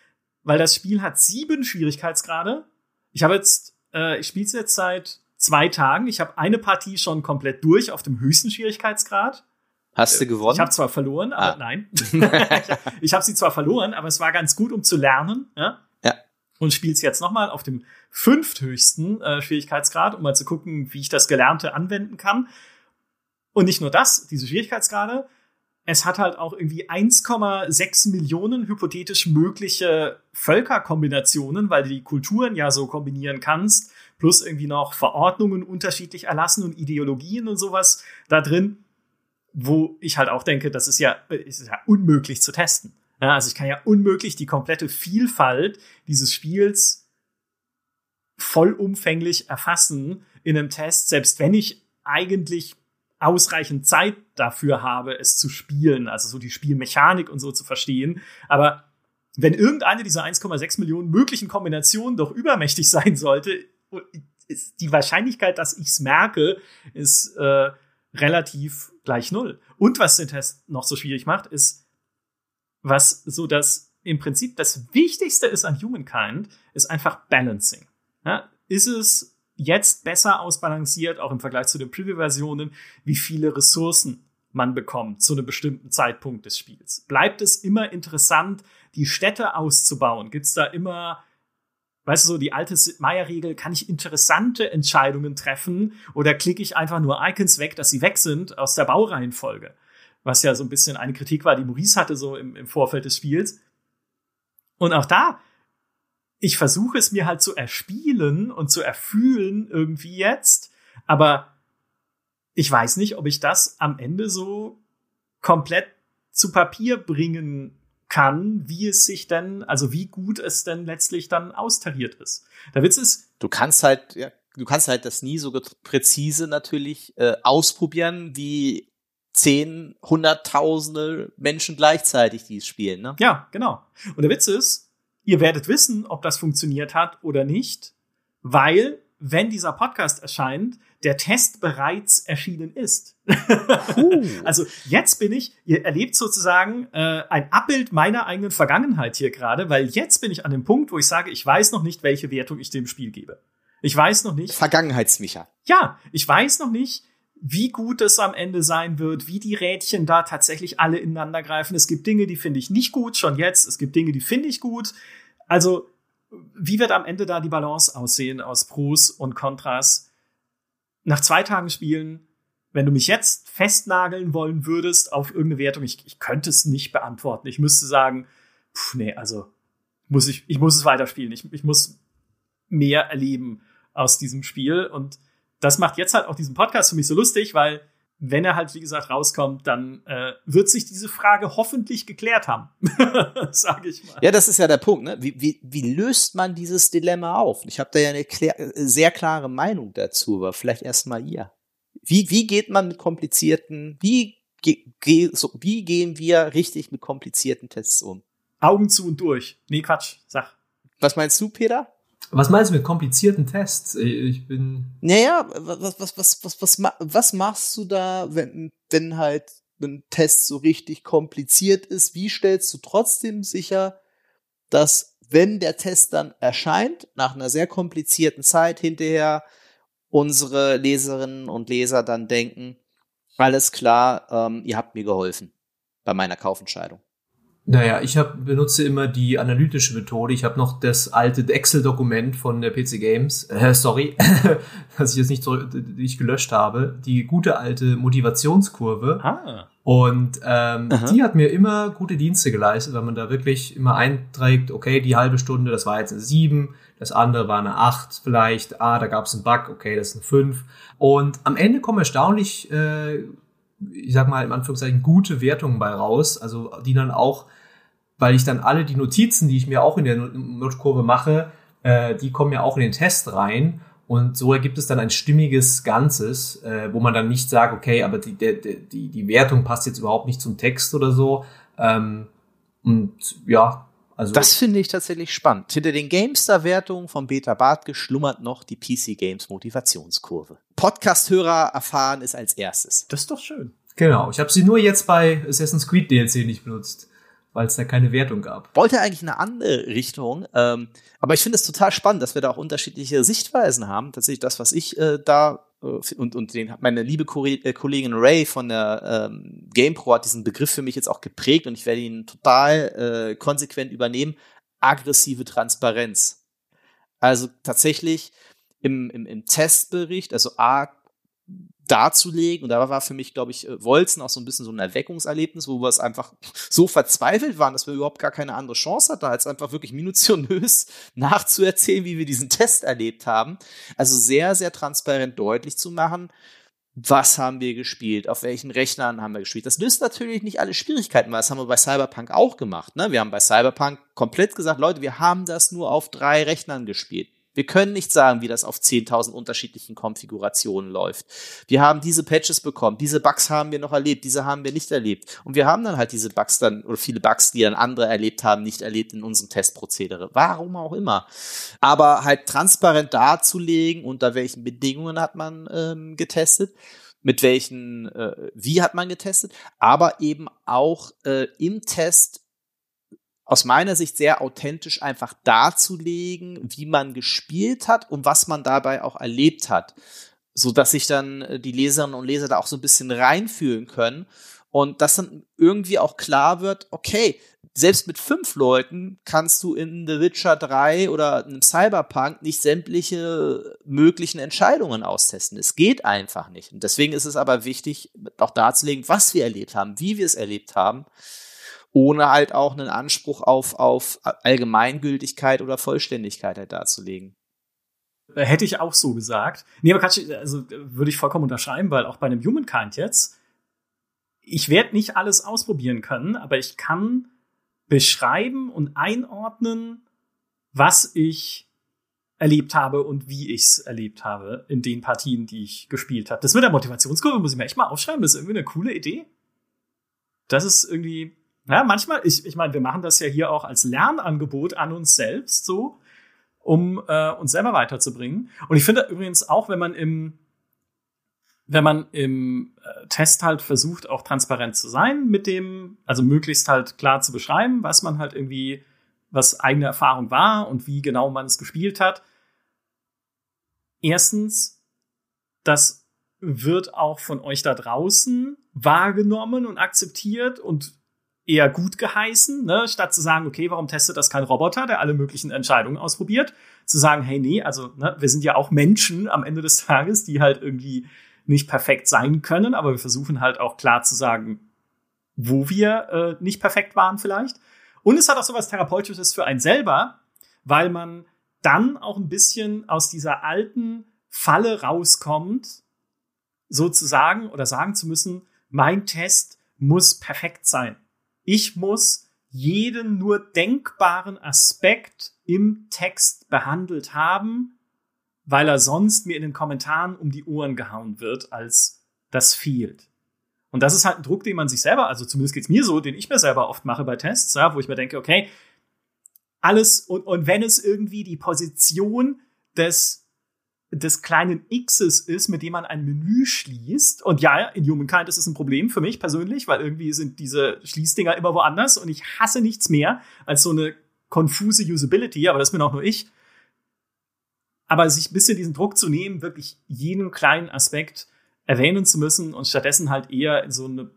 weil das Spiel hat sieben Schwierigkeitsgrade. Ich habe jetzt, äh, ich spiele es jetzt seit zwei Tagen. Ich habe eine Partie schon komplett durch auf dem höchsten Schwierigkeitsgrad. Hast du gewonnen? Ich habe zwar verloren, aber ah. nein. *laughs* ich habe sie zwar verloren, aber es war ganz gut, um zu lernen. Ja. ja. Und spiel's jetzt nochmal auf dem fünfthöchsten äh, Schwierigkeitsgrad, um mal zu gucken, wie ich das Gelernte anwenden kann. Und nicht nur das, diese Schwierigkeitsgrade, es hat halt auch irgendwie 1,6 Millionen hypothetisch mögliche Völkerkombinationen, weil du die Kulturen ja so kombinieren kannst, plus irgendwie noch Verordnungen unterschiedlich erlassen und Ideologien und sowas da drin wo ich halt auch denke, das ist ja, ist ja unmöglich zu testen. Ja, also ich kann ja unmöglich die komplette Vielfalt dieses Spiels vollumfänglich erfassen in einem Test, selbst wenn ich eigentlich ausreichend Zeit dafür habe, es zu spielen, also so die Spielmechanik und so zu verstehen. Aber wenn irgendeine dieser 1,6 Millionen möglichen Kombinationen doch übermächtig *laughs* sein sollte, ist die Wahrscheinlichkeit, dass ich es merke, ist äh, relativ gleich null. Und was den Test noch so schwierig macht, ist, was so das im Prinzip das Wichtigste ist an Humankind, ist einfach Balancing. Ja, ist es jetzt besser ausbalanciert, auch im Vergleich zu den Preview-Versionen, wie viele Ressourcen man bekommt zu einem bestimmten Zeitpunkt des Spiels? Bleibt es immer interessant, die Städte auszubauen? Gibt es da immer Weißt du, so die alte Meier-Regel, kann ich interessante Entscheidungen treffen oder klicke ich einfach nur Icons weg, dass sie weg sind aus der Baureihenfolge? Was ja so ein bisschen eine Kritik war, die Maurice hatte so im, im Vorfeld des Spiels. Und auch da, ich versuche es mir halt zu erspielen und zu erfühlen irgendwie jetzt, aber ich weiß nicht, ob ich das am Ende so komplett zu Papier bringen kann, wie es sich denn, also wie gut es denn letztlich dann austariert ist. Der Witz ist, du kannst halt, ja, du kannst halt das nie so präzise natürlich äh, ausprobieren, wie zehn, hunderttausende Menschen gleichzeitig dies spielen, ne? Ja, genau. Und der Witz ist, ihr werdet wissen, ob das funktioniert hat oder nicht, weil, wenn dieser Podcast erscheint, der Test bereits erschienen ist. *laughs* also jetzt bin ich, ihr erlebt sozusagen äh, ein Abbild meiner eigenen Vergangenheit hier gerade, weil jetzt bin ich an dem Punkt, wo ich sage, ich weiß noch nicht, welche Wertung ich dem Spiel gebe. Ich weiß noch nicht. Vergangenheitsmicha. Ja, ich weiß noch nicht, wie gut es am Ende sein wird, wie die Rädchen da tatsächlich alle ineinander greifen. Es gibt Dinge, die finde ich nicht gut, schon jetzt. Es gibt Dinge, die finde ich gut. Also, wie wird am Ende da die Balance aussehen aus Pros und Kontras? Nach zwei Tagen Spielen, wenn du mich jetzt festnageln wollen würdest auf irgendeine Wertung, ich, ich könnte es nicht beantworten. Ich müsste sagen, pff, nee, also muss ich, ich muss es weiterspielen. Ich, ich muss mehr erleben aus diesem Spiel. Und das macht jetzt halt auch diesen Podcast für mich so lustig, weil wenn er halt, wie gesagt, rauskommt, dann äh, wird sich diese Frage hoffentlich geklärt haben, *laughs* sage ich mal. Ja, das ist ja der Punkt. Ne? Wie, wie, wie löst man dieses Dilemma auf? Ich habe da ja eine klär, sehr klare Meinung dazu, aber vielleicht erst mal ihr. Wie, wie geht man mit komplizierten, wie, ge, ge, so, wie gehen wir richtig mit komplizierten Tests um? Augen zu und durch. Nee, Quatsch, sag. Was meinst du, Peter? Was meinst du mit komplizierten Tests? Ich bin. Naja, was, was, was, was, was, was machst du da, wenn, wenn halt ein Test so richtig kompliziert ist? Wie stellst du trotzdem sicher, dass, wenn der Test dann erscheint, nach einer sehr komplizierten Zeit hinterher, unsere Leserinnen und Leser dann denken, alles klar, ähm, ihr habt mir geholfen bei meiner Kaufentscheidung. Naja, ich hab, benutze immer die analytische Methode. Ich habe noch das alte Excel-Dokument von der PC Games, äh, sorry, *laughs* dass ich jetzt nicht, so, nicht gelöscht habe, die gute alte Motivationskurve. Ah. Und ähm, die hat mir immer gute Dienste geleistet, weil man da wirklich immer einträgt, okay, die halbe Stunde, das war jetzt eine 7, das andere war eine 8 vielleicht, ah, da gab es einen Bug, okay, das ist eine 5. Und am Ende kommen erstaunlich äh, ich sag mal, in Anführungszeichen gute Wertungen bei raus, also die dann auch, weil ich dann alle die Notizen, die ich mir auch in der Notkurve mache, äh, die kommen ja auch in den Test rein und so ergibt es dann ein stimmiges Ganzes, äh, wo man dann nicht sagt, okay, aber die, die, die, die Wertung passt jetzt überhaupt nicht zum Text oder so. Ähm, und ja, also. Das finde ich tatsächlich spannend. Hinter den GameStar-Wertungen von Beta Bartke schlummert noch die PC Games Motivationskurve. Podcast-Hörer erfahren es als erstes. Das ist doch schön. Genau. Ich habe sie nur jetzt bei Assassin's Creed DLC nicht benutzt, weil es da keine Wertung gab. Wollte eigentlich eine andere Richtung, ähm, aber ich finde es total spannend, dass wir da auch unterschiedliche Sichtweisen haben. Tatsächlich das, was ich äh, da und, und den, meine liebe äh, Kollegin Ray von der ähm, GamePro hat diesen Begriff für mich jetzt auch geprägt und ich werde ihn total äh, konsequent übernehmen. Aggressive Transparenz. Also tatsächlich im, im, im Testbericht, also A, darzulegen. Und da war für mich, glaube ich, äh, Wolzen auch so ein bisschen so ein Erweckungserlebnis, wo wir es einfach so verzweifelt waren, dass wir überhaupt gar keine andere Chance hatten, als einfach wirklich minutiös *laughs* nachzuerzählen, wie wir diesen Test erlebt haben. Also sehr, sehr transparent deutlich zu machen, was haben wir gespielt, auf welchen Rechnern haben wir gespielt. Das löst natürlich nicht alle Schwierigkeiten, weil das haben wir bei Cyberpunk auch gemacht. Ne? Wir haben bei Cyberpunk komplett gesagt, Leute, wir haben das nur auf drei Rechnern gespielt. Wir können nicht sagen, wie das auf 10.000 unterschiedlichen Konfigurationen läuft. Wir haben diese Patches bekommen, diese Bugs haben wir noch erlebt, diese haben wir nicht erlebt. Und wir haben dann halt diese Bugs dann, oder viele Bugs, die dann andere erlebt haben, nicht erlebt in unserem Testprozedere. Warum auch immer. Aber halt transparent darzulegen, unter welchen Bedingungen hat man ähm, getestet mit welchen, äh, wie hat man getestet, aber eben auch äh, im Test aus meiner Sicht sehr authentisch einfach darzulegen, wie man gespielt hat und was man dabei auch erlebt hat, so dass sich dann äh, die Leserinnen und Leser da auch so ein bisschen reinfühlen können und dass dann irgendwie auch klar wird, okay, selbst mit fünf Leuten kannst du in The Witcher 3 oder einem Cyberpunk nicht sämtliche möglichen Entscheidungen austesten. Es geht einfach nicht. Und deswegen ist es aber wichtig, auch darzulegen, was wir erlebt haben, wie wir es erlebt haben ohne halt auch einen Anspruch auf, auf Allgemeingültigkeit oder Vollständigkeit halt darzulegen. Äh, hätte ich auch so gesagt. Nee, aber Katsch, also würde ich vollkommen unterschreiben, weil auch bei einem Humankind jetzt, ich werde nicht alles ausprobieren können, aber ich kann beschreiben und einordnen, was ich erlebt habe und wie ich es erlebt habe in den Partien, die ich gespielt habe. Das mit der Motivationskurve muss ich mir echt mal aufschreiben. Das ist irgendwie eine coole Idee. Das ist irgendwie, ja, manchmal, ich, ich meine, wir machen das ja hier auch als Lernangebot an uns selbst so, um äh, uns selber weiterzubringen. Und ich finde übrigens auch, wenn man im wenn man im äh, Test halt versucht, auch transparent zu sein mit dem, also möglichst halt klar zu beschreiben, was man halt irgendwie, was eigene Erfahrung war und wie genau man es gespielt hat. Erstens, dass wird auch von euch da draußen wahrgenommen und akzeptiert und eher gut geheißen, ne? statt zu sagen, okay, warum testet das kein Roboter, der alle möglichen Entscheidungen ausprobiert, zu sagen, hey, nee, also ne, wir sind ja auch Menschen am Ende des Tages, die halt irgendwie nicht perfekt sein können, aber wir versuchen halt auch klar zu sagen, wo wir äh, nicht perfekt waren vielleicht. Und es hat auch so was Therapeutisches für einen selber, weil man dann auch ein bisschen aus dieser alten Falle rauskommt, sozusagen oder sagen zu müssen, mein Test muss perfekt sein. Ich muss jeden nur denkbaren Aspekt im Text behandelt haben, weil er sonst mir in den Kommentaren um die Ohren gehauen wird, als das fehlt. Und das ist halt ein Druck, den man sich selber, also zumindest geht's mir so, den ich mir selber oft mache bei Tests, ja, wo ich mir denke, okay, alles und, und wenn es irgendwie die Position des des kleinen Xs ist, mit dem man ein Menü schließt. Und ja, in Humankind ist es ein Problem für mich persönlich, weil irgendwie sind diese Schließdinger immer woanders und ich hasse nichts mehr als so eine konfuse Usability, aber das bin auch nur ich. Aber sich ein bisschen diesen Druck zu nehmen, wirklich jeden kleinen Aspekt erwähnen zu müssen und stattdessen halt eher in so eine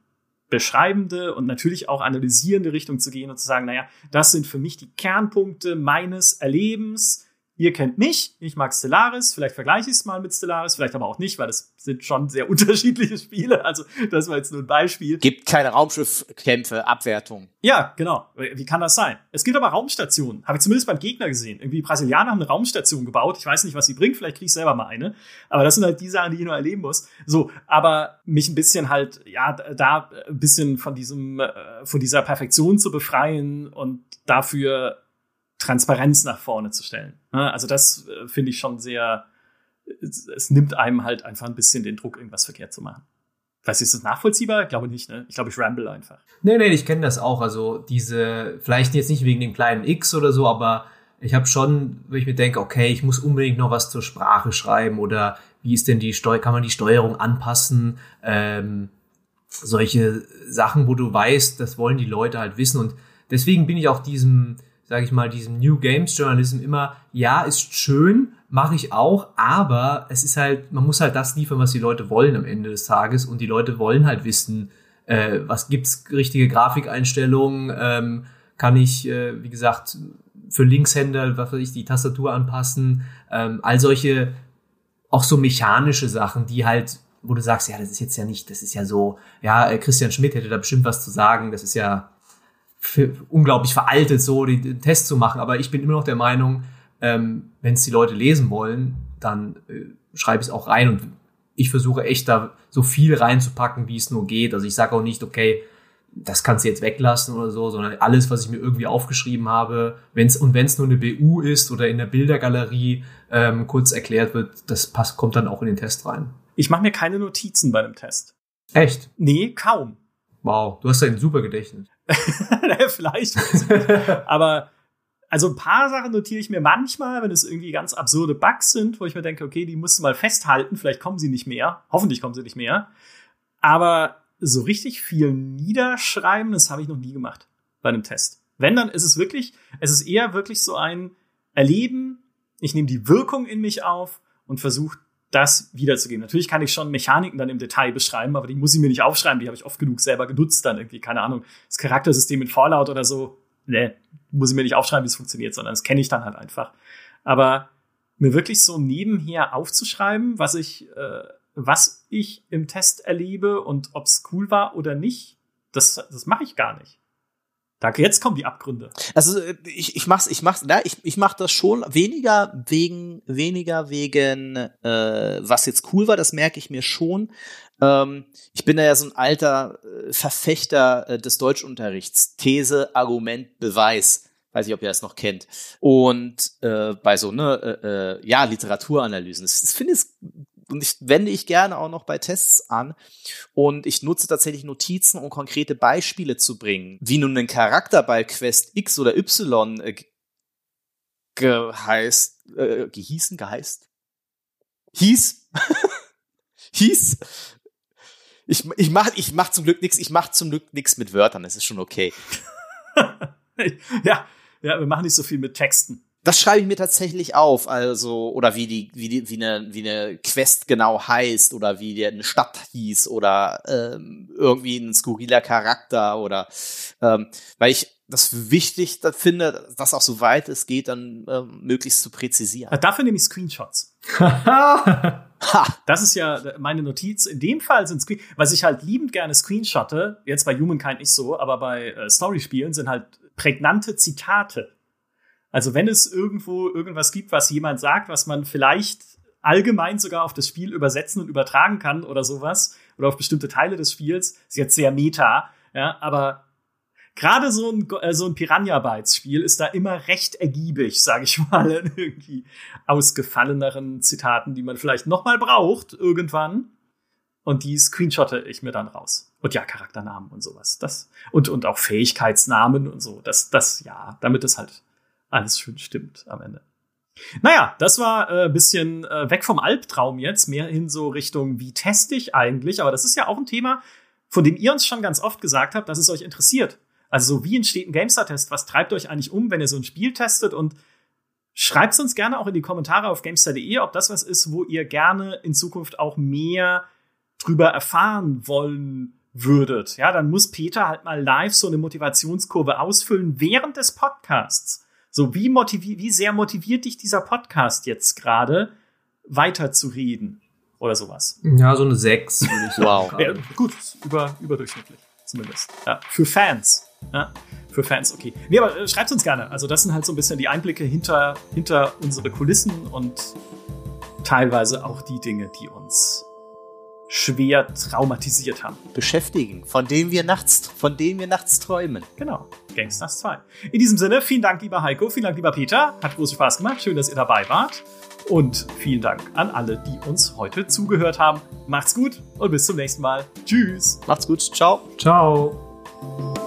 beschreibende und natürlich auch analysierende Richtung zu gehen und zu sagen, naja, das sind für mich die Kernpunkte meines Erlebens. Ihr kennt mich, ich mag Stellaris, vielleicht vergleiche ich es mal mit Stellaris, vielleicht aber auch nicht, weil das sind schon sehr *laughs* unterschiedliche Spiele. Also das war jetzt nur ein Beispiel. Gibt keine Raumschiffkämpfe, Abwertung. Ja, genau. Wie kann das sein? Es gibt aber Raumstationen. Habe ich zumindest beim Gegner gesehen. Irgendwie Brasilianer haben eine Raumstation gebaut. Ich weiß nicht, was sie bringt. Vielleicht kriege ich selber mal eine. Aber das sind halt die Sachen, die ich nur erleben muss. So, aber mich ein bisschen halt, ja, da ein bisschen von diesem, äh, von dieser Perfektion zu befreien und dafür Transparenz nach vorne zu stellen. Also das äh, finde ich schon sehr, es, nimmt einem halt einfach ein bisschen den Druck, irgendwas verkehrt zu machen. Weiß ist das nachvollziehbar? Ich glaube nicht, ne? Ich glaube, ich ramble einfach. Nee, nee, ich kenne das auch. Also diese, vielleicht jetzt nicht wegen dem kleinen X oder so, aber ich habe schon, wo ich mir denke, okay, ich muss unbedingt noch was zur Sprache schreiben oder wie ist denn die Steuer, kann man die Steuerung anpassen? Ähm, solche Sachen, wo du weißt, das wollen die Leute halt wissen und deswegen bin ich auch diesem sage ich mal, diesem New Games Journalism immer, ja, ist schön, mache ich auch, aber es ist halt, man muss halt das liefern, was die Leute wollen am Ende des Tages und die Leute wollen halt wissen, äh, was gibt's richtige Grafikeinstellungen, ähm, kann ich, äh, wie gesagt, für Linkshänder, was weiß ich, die Tastatur anpassen, ähm, all solche, auch so mechanische Sachen, die halt, wo du sagst, ja, das ist jetzt ja nicht, das ist ja so, ja, äh, Christian Schmidt hätte da bestimmt was zu sagen, das ist ja, unglaublich veraltet, so den, Test zu machen. Aber ich bin immer noch der Meinung, ähm, wenn es die Leute lesen wollen, dann äh, schreibe ich es auch rein und ich versuche echt da so viel reinzupacken, wie es nur geht. Also ich sage auch nicht, okay, das kannst du jetzt weglassen oder so, sondern alles, was ich mir irgendwie aufgeschrieben habe, wenn's und wenn es nur eine BU ist oder in der Bildergalerie ähm, kurz erklärt wird, das passt, kommt dann auch in den Test rein. Ich mache mir keine Notizen bei einem Test. Echt? Nee, kaum. Wow, du hast ja ein super Gedächtnis. *laughs* Vielleicht. Aber also ein paar Sachen notiere ich mir manchmal, wenn es irgendwie ganz absurde Bugs sind, wo ich mir denke, okay, die musst du mal festhalten, vielleicht kommen sie nicht mehr. Hoffentlich kommen sie nicht mehr. Aber so richtig viel niederschreiben, das habe ich noch nie gemacht bei einem Test. Wenn, dann ist es wirklich, es ist eher wirklich so ein Erleben, ich nehme die Wirkung in mich auf und versuche das wiederzugeben. Natürlich kann ich schon Mechaniken dann im Detail beschreiben, aber die muss ich mir nicht aufschreiben, die habe ich oft genug selber genutzt dann irgendwie, keine Ahnung, das Charaktersystem in Fallout oder so, ne, muss ich mir nicht aufschreiben, wie es funktioniert, sondern das kenne ich dann halt einfach. Aber mir wirklich so nebenher aufzuschreiben, was ich, äh, was ich im Test erlebe und ob es cool war oder nicht, das, das mache ich gar nicht. Danke, jetzt kommen die Abgründe. Also äh, ich, ich mach's, ich mach's, na, ich, ich mach das schon weniger wegen, weniger wegen, äh, was jetzt cool war, das merke ich mir schon. Ähm, ich bin da ja so ein alter äh, Verfechter äh, des Deutschunterrichts. These, Argument, Beweis. Weiß ich, ob ihr das noch kennt. Und äh, bei so, ne, äh, äh ja, Literaturanalysen. Das, das finde ich und ich wende ich gerne auch noch bei Tests an. Und ich nutze tatsächlich Notizen, um konkrete Beispiele zu bringen, wie nun ein Charakter bei Quest X oder Y äh, geheißt, äh, gehießen, geheißt, hieß, *laughs* hieß. Ich, ich mach, ich mach zum Glück nichts, ich mach zum Glück nichts mit Wörtern, das ist schon okay. *laughs* ja, ja, wir machen nicht so viel mit Texten. Das schreibe ich mir tatsächlich auf, also, oder wie die, wie die, wie eine, wie eine Quest genau heißt, oder wie die eine Stadt hieß, oder ähm, irgendwie ein skurriler Charakter, oder ähm, weil ich das wichtig finde, das auch so weit es geht, dann ähm, möglichst zu präzisieren. Dafür nehme ich Screenshots. *laughs* das ist ja meine Notiz. In dem Fall sind Screen, was ich halt liebend gerne screenshotte, jetzt bei Humankind nicht so, aber bei äh, Storyspielen sind halt prägnante Zitate. Also wenn es irgendwo irgendwas gibt, was jemand sagt, was man vielleicht allgemein sogar auf das Spiel übersetzen und übertragen kann oder sowas, oder auf bestimmte Teile des Spiels, ist jetzt sehr meta, ja, aber gerade so ein, äh, so ein Piranha-Bytes-Spiel ist da immer recht ergiebig, sage ich *laughs* mal, in irgendwie ausgefalleneren Zitaten, die man vielleicht noch mal braucht irgendwann. Und die screenshotte ich mir dann raus. Und ja, Charakternamen und sowas. Das, und, und auch Fähigkeitsnamen und so. Das, das, ja, damit es halt alles schön stimmt am Ende. Naja, das war äh, bisschen äh, weg vom Albtraum jetzt, mehr hin so Richtung, wie teste ich eigentlich? Aber das ist ja auch ein Thema, von dem ihr uns schon ganz oft gesagt habt, dass es euch interessiert. Also wie entsteht ein GameStar-Test? Was treibt euch eigentlich um, wenn ihr so ein Spiel testet? Und schreibt es uns gerne auch in die Kommentare auf GameStar.de, ob das was ist, wo ihr gerne in Zukunft auch mehr drüber erfahren wollen würdet. Ja, dann muss Peter halt mal live so eine Motivationskurve ausfüllen während des Podcasts. So, wie, motiviert, wie sehr motiviert dich dieser Podcast jetzt gerade, weiterzureden oder sowas? Ja, so eine 6 würde ich Wow. ja, gut, über, überdurchschnittlich zumindest. Ja, für Fans. Ja, für Fans, okay. Nee, aber äh, schreibt uns gerne. Also, das sind halt so ein bisschen die Einblicke hinter, hinter unsere Kulissen und teilweise auch die Dinge, die uns schwer traumatisiert haben. Beschäftigen, von denen wir nachts, von denen wir nachts träumen. Genau. Gangsters 2. In diesem Sinne, vielen Dank, lieber Heiko, vielen Dank, lieber Peter. Hat großen Spaß gemacht. Schön, dass ihr dabei wart. Und vielen Dank an alle, die uns heute zugehört haben. Macht's gut und bis zum nächsten Mal. Tschüss. Macht's gut. Ciao. Ciao.